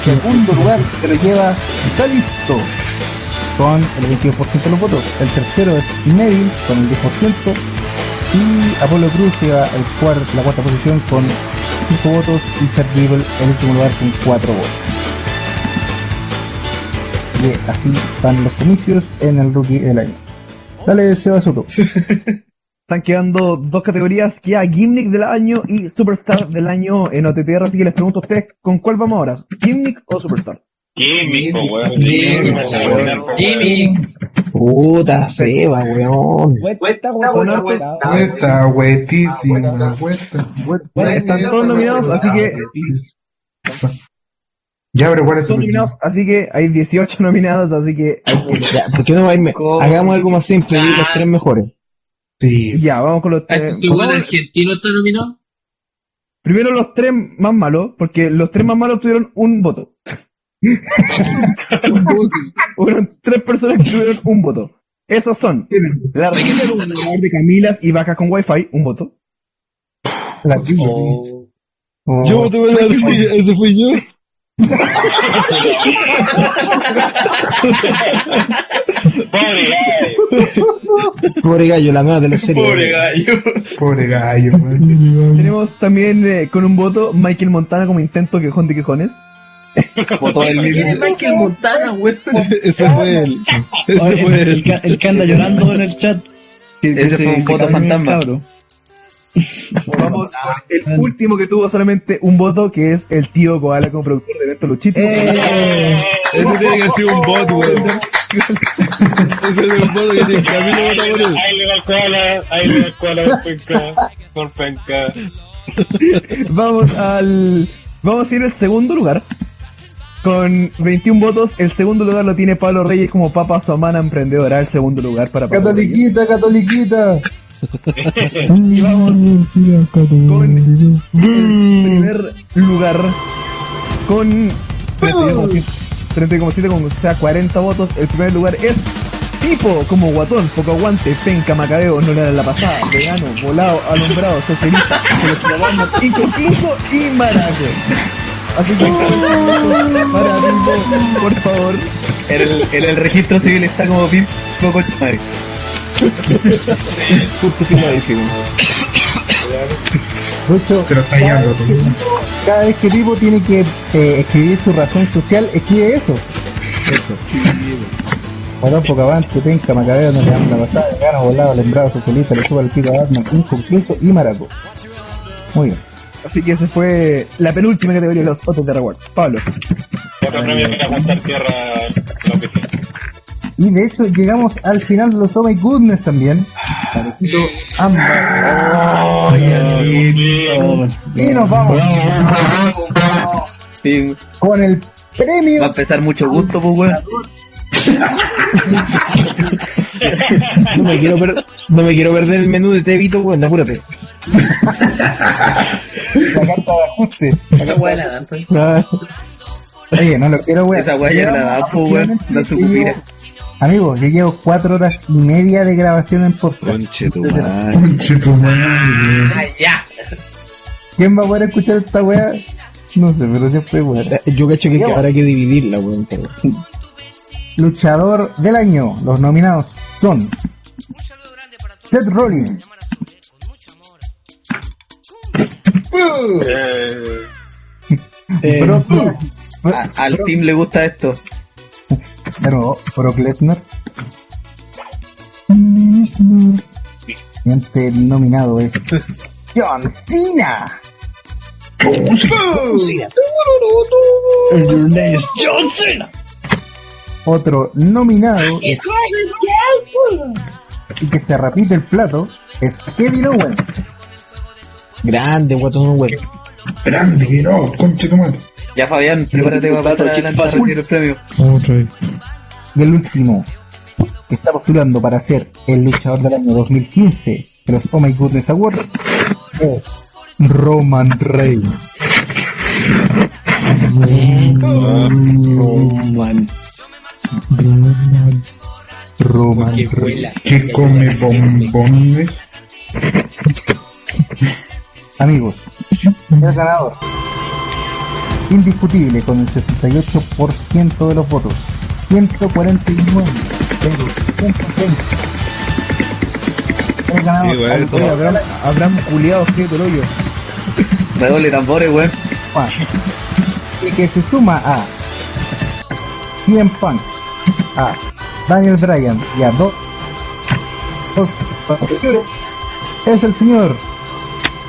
segundo lugar se lo lleva Calisto con el 22% de los votos. El tercero es Neville con el 10%. Y Apolo Cruz lleva el la cuarta posición con 5 votos. Y Chad Gable en último lugar con 4 votos. Y así van los comicios en el rookie del año. Dale, Seba Soto. (laughs) Están quedando dos categorías, queda Gimmick del año y Superstar del año en OTTR, así que les pregunto a ustedes, ¿con cuál vamos ahora? ¿Gimmick o Superstar? Gimmick, po, weón. Gimmick, Gimmick, weón. Jimmy. Puta, Seba, weón. Cuesta, Vuelta, huetísima, vuelta. Bueno, están todos nominados, así que Ya, pero ¿cuál es el nominados, así que hay 18 (laughs) nominados, así que hay ¿por qué no va a irme? Hagamos algo más simple, y los tres mejores. Sí. Ya, vamos con los tres. ¿Este weón argentino está nominado? primero los tres más malos, porque los tres más malos tuvieron un voto. (laughs) Fueron tres personas que tuvieron un voto. Esos son la un de Camilas y vacas con wifi, un voto. La tuya, Oh. Yo tuve la ese fui yo. Pobre Pobre gallo, la mía de la serie. Pobre gallo. Pobre gallo. Tenemos también eh, con un voto Michael Montana como intento quejón de quejones. Votó el ¿Quién es mismo. Michael Montana, weón? Ese fue él. Ese Oye, fue el, él. que- el que anda llorando en el chat. Que- Ese se- fue un voto fantasma. Vamos (laughs) con el último que tuvo solamente un voto, que es el tío Koala como productor de evento Luchito. (laughs) Ese tiene que ser un bot, weón. (laughs) Ese es un bot que tiene camino vota por él. Ahí le da el koala, ahí le da el koala por penca, por penca. Vamos al. Vamos a ir al segundo lugar. Con 21 votos, el segundo lugar lo tiene Pablo Reyes como papa somana emprendedora. El segundo lugar para Pablo Reyes. Catoliquita, catoliquita. Y vamos con el primer lugar con 32,7 32,7 con o sea, 40 votos. El primer lugar es Tipo como guatón, poco aguante, penca, macabeo, no le dan la pasada, vegano, volado, alumbrado, socialista, seleccionado, inconcluso y maraco. Así que, para Bimbo, por favor. En el, el registro civil está como pin poco madre. Justo firmadísimo. Lucho, Se lo está cada, vez que cada vez que Tipo tiene que eh, escribir su razón social, escribe eso. Eso. Guatón, poco avance, penca, macabeo, no le dan la pasada, gano, volado, alumbrado, socialista, le suba el pico a Batman, inconcluso y maraco. Muy bien. Así que esa fue la penúltima categoría de los otros de Rewards. Pablo. Otro premio que aguantar tierra la oficina. Y de hecho llegamos al final de los Oh My Goodness también. Parejito ambas. Y nos vamos Sí, con el va a premio empezar mucho gusto, pues, weón. (laughs) No me quiero, per- no me quiero perder el menú de Tevito, weón, apúrate. la carta de ajuste. Esa weá la dan, pues. Ah. Oye, no lo quiero, weón. Esa weá ya la dan, pues, weón. Da su Amigos, yo llevo cuatro horas y media de grabación en podcast. Conche tu madre. Conche tu madre. Ah, ya. ¿Quién va a poder escuchar esta weá? No sé, pero siempre weá. Yo cacho que, que habrá que dividirla, weón. Luchador del año. Los nominados son Seth Rollins, Eh, Eh, Brock, A- al team le gusta esto. De nuevo, Brock Lesnar. Siguiente nominado es John Cena. Your name is John Cena. Otro nominado es y que se repite el plato es Kevin Owens. Grande, guatón, weón. Grande, que no, conche tu madre. Ya, Fabián, prepárate para pasar adelante a recibir el premio. Otra vez. Y el último que está postulando para ser el luchador del año 2015 de los Oh My Goodness Awards es Roman Reigns. Roman. Roman Reigns. Que come bombones. (laughs) Amigos, el ganador indiscutible con el 68% de los votos. 149 pero 130. El ganador Sí, güey, al-. Abraham, Abraham culiado, el hoyo. Redoble tambores, weón. Y que se suma a CM Punk, a Daniel Bryan y a dos, dos es el señor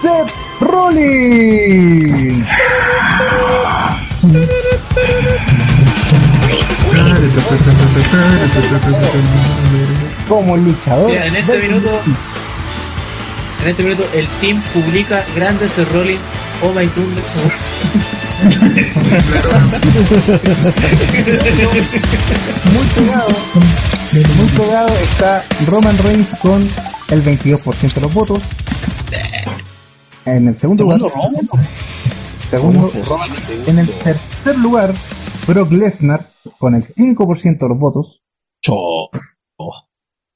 Seth Rollins. Como luchador. Mira, en este minuto, en este minuto, el team publica grandes Rollins, oh my muy pegado, muy pegado está Roman Reigns con el 22% de los votos. En el segundo lugar, segundo, en el tercer lugar, Brock Lesnar con el 5% de los votos.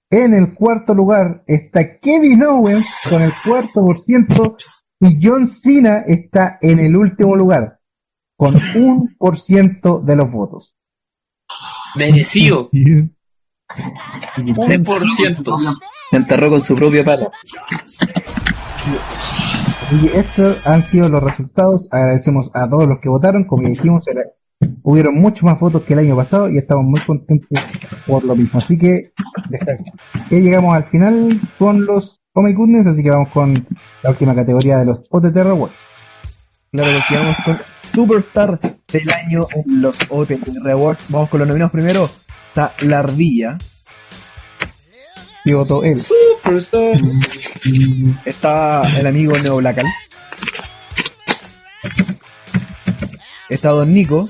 En el cuarto lugar está Kevin Owens con el cuarto por ciento y John Cena está en el último lugar con un por ciento de los votos. Merecido. 100%. Se enterró con su propia pala. (laughs) Y estos han sido los resultados. Agradecemos a todos los que votaron. Como dijimos, era- hubieron muchos más votos que el año pasado y estamos muy contentos por lo mismo. Así que, ya llegamos al final con los Oh Goodness, así que vamos con la última categoría de los OTT Rewards. Claro, porque vamos con Superstar del año en los OTT Rewards. Vamos con los nominados primero. Está La Ardilla. Y votó él. Superstar. (laughs) Está el amigo Neo Blackal. Está Don Nico.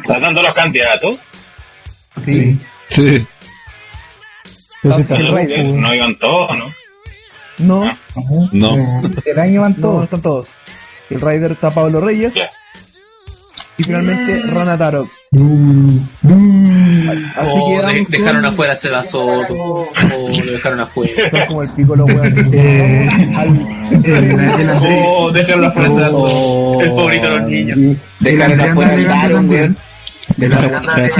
¿Estás dando los candidatos? Sí. Sí. Pero si está el No, Raider. no iban todos, ¿no? No. No. Eh, El año van No, todos. están todos. El Rider está Pablo Reyes. Y finalmente Rana Tarot. Así Oh, que de- dejaron con- afuera a Seba Soto. Oh, lo dejaron afuera. (laughs) Son como el pico los weones. (laughs) Eh, Al- (laughs) Oh, dejaron afuera a Seba Soto. El favorito de los niños. el Dejaron Andrés afuera Daron, también. weón. El Andrés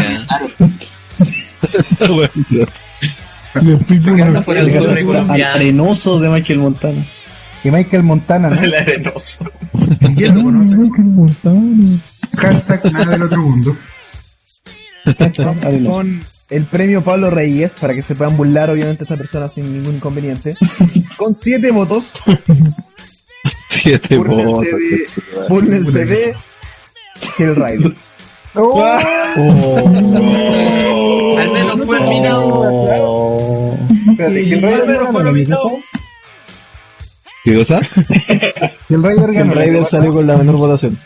Dejaron afuera y colombiano. Arenoso de Michael Montana. Y Michael Montana, ¿no? El arenoso. ¿Quién lo conoce? Hashtag nada del otro mundo. Vamos con el premio Pablo Reyes para que se puedan burlar obviamente esta persona sin ningún inconveniente. Con 7 votos. Siete votos. de, búrlense de Hell Rider. Al menos fue eliminado. Espérate, Hell Rider ganó, ¿no? ¿Qué cosa? (laughs) El Raider El ganó. Rider salió con la menor votación.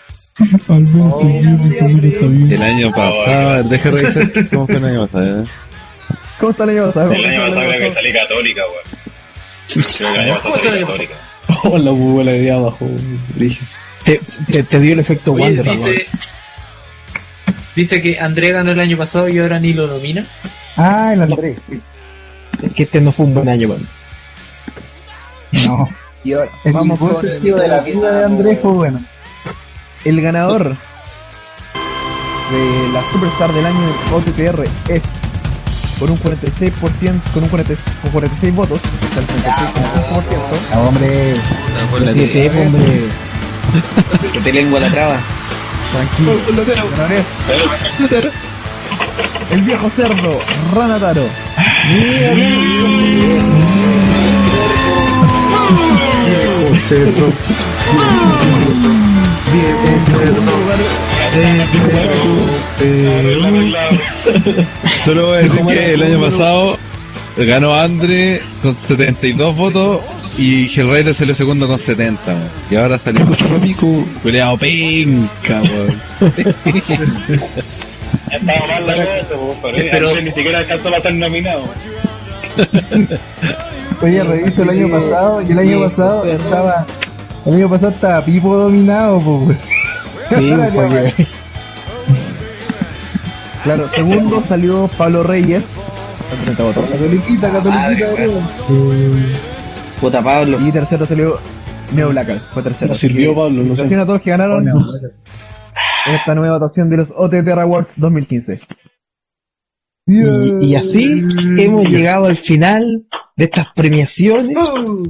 El año pasado, deje revisar cómo fue el año pasado. ¿eh? ¿Cómo está el año pasado? El año pasado creo que salí católica, weón. Creo que el año pasado salí católica. Oh, la hubo la idea abajo. Te, te, te dio el efecto Oye, Wander, dice, dice que André ganó el año pasado y ahora ni lo nomina. Ah, el Andrés. Es que este no fue un buen año, weón. No. (laughs) Y ahora El vamos ningún con el, sentido de la vida de Andrés fue bueno. El ganador de la Superstar del año OTTR es con un 46%, con un 40 con 46 votos, está el 36,5%. Ah, hombre. Siete, hombre. Que te lengua la traba. Tranquilo. El viejo cerdo, Ranataro. (laughs) Solo voy a decir que el año pasado ganó Andre con 72 votos y Hellraider salió segundo con 70. weón. Y ahora salió la cosa, weón, pero ni siquiera alcanzó a ser nominado. Oye, reviso el año pasado y el año pasado estaba. El año pasado estaba Pipo dominado, pues. Sí, (laughs) porque Claro, segundo salió Pablo Reyes. Con 30 votos. Catoliquita, catoliquita, weón. Puta Pablo. Y tercero salió Neo Blackal, fue tercero. nos sirvió Pablo, no sé. A todos que ganaron esta nueva votación de los OTT Awards 2015. Y, y así hemos llegado al final de estas premiaciones.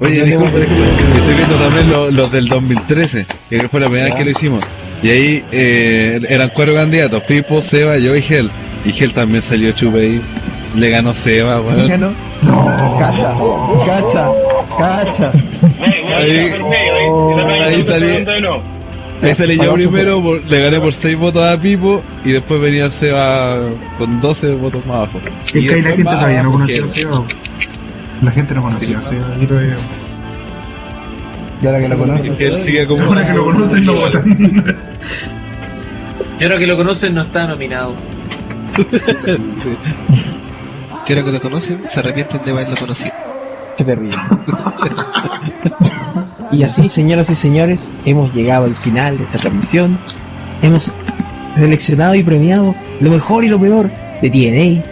Oye, disculpe, disculpe, estoy viendo también lo- los del 2013, que fue la primera vez que lo hicimos. Y ahí eh, eran cuatro candidatos, Pipo, Seba, yo y Gel. Y Gel también salió chupe ahí. Le ganó Seba, weón. ¿Ganó? Cacha, cacha, cacha. Ahí, ahí salí, salí yo primero, por- le gané por 6 votos a Pipo y después venía Seba con 12 votos más abajo. Es que ahí la gente todavía no conocía a. Seba. La gente no conocía a Seba. Y todavía. Y ahora que lo. Ahora que lo conocen, no votan. Y ahora que lo conocen no está nominado. (laughs) Que ahora que lo conocen, se arrepienten de haberlo conocido. Qué terrible. y así, señoras y señores, hemos llegado al final de esta transmisión. Hemos seleccionado y premiado lo mejor y lo peor de TNA,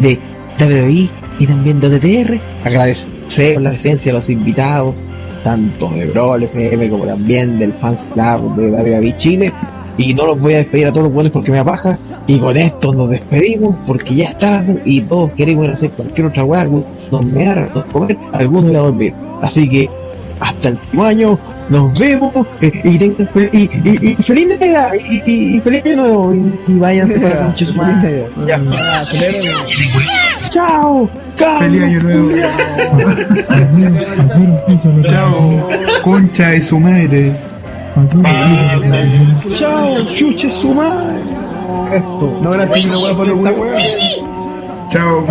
de WWE y también de OTTR. Agradecer la presencia de los invitados, tanto de Brawl FM como también del Fans Club de WWE Chile. Y no los voy a despedir a todos los buenos porque me apaja. Y con esto nos despedimos porque ya es tarde y todos queremos ir a hacer cualquier otra weá, nos comer, algunos ir a dormir. Así que hasta el próximo año, nos vemos eh, y, y, y, y feliz Navidad y, y, y feliz año nuevo y, y váyanse para de su madre. Ya. Chao. Feliz año nuevo. Chao, concha de su madre. Chao, chuche su madre. No era así una hueá para los huevos. Chao.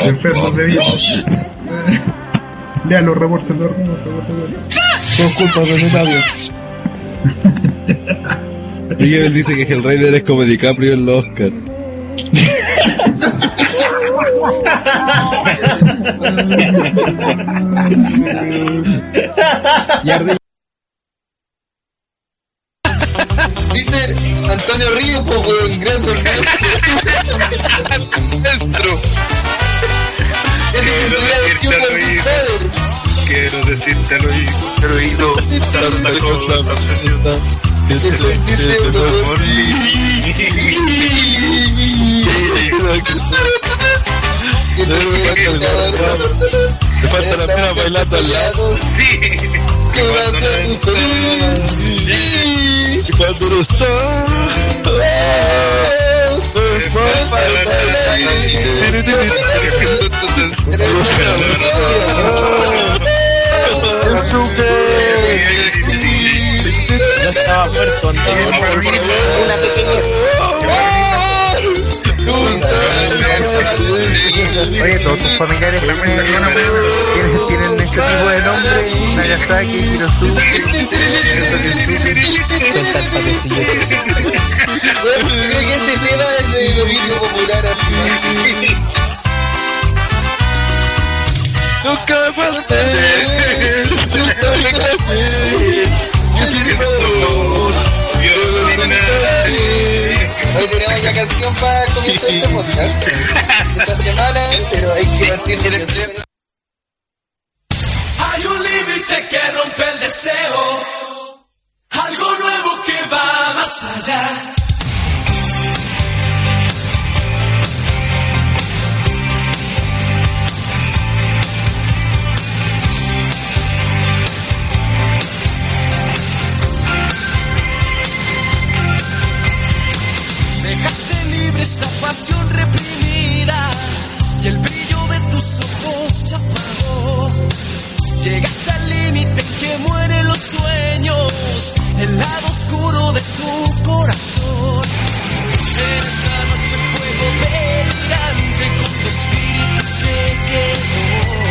Enfermos de vida. Lea los reportes de favor. Son culpas de Navio. Miguel dice que Hellraider es como DiCaprio en los Oscar. (laughs) Dice Antonio Río, pues, weón, gran padre. Quiero decirte oído, al oído, tanta cosa, Quiero por Que te falta la pena bailando al lado. Que va a ser muy feliz. Y cuando no Ya estaba muerto Antonio. Una pequeñez. Oye, todos tus familiares tienen, tienen, tienen este tipo de nombre, Nagasaki, Hirosuke, Son tan tema de dominio popular así. Nunca falté. Nunca falté. Hoy tenemos ya canción para comenzar este podcast. Esta semana, pero hay que partir de. Hay un límite que rompe el deseo, algo nuevo que va más allá. esa pasión reprimida y el brillo de tus ojos se apagó. Llegaste al límite que mueren los sueños, el lado oscuro de tu corazón. Pero esa noche fuego delirante con tu espíritu se quedó.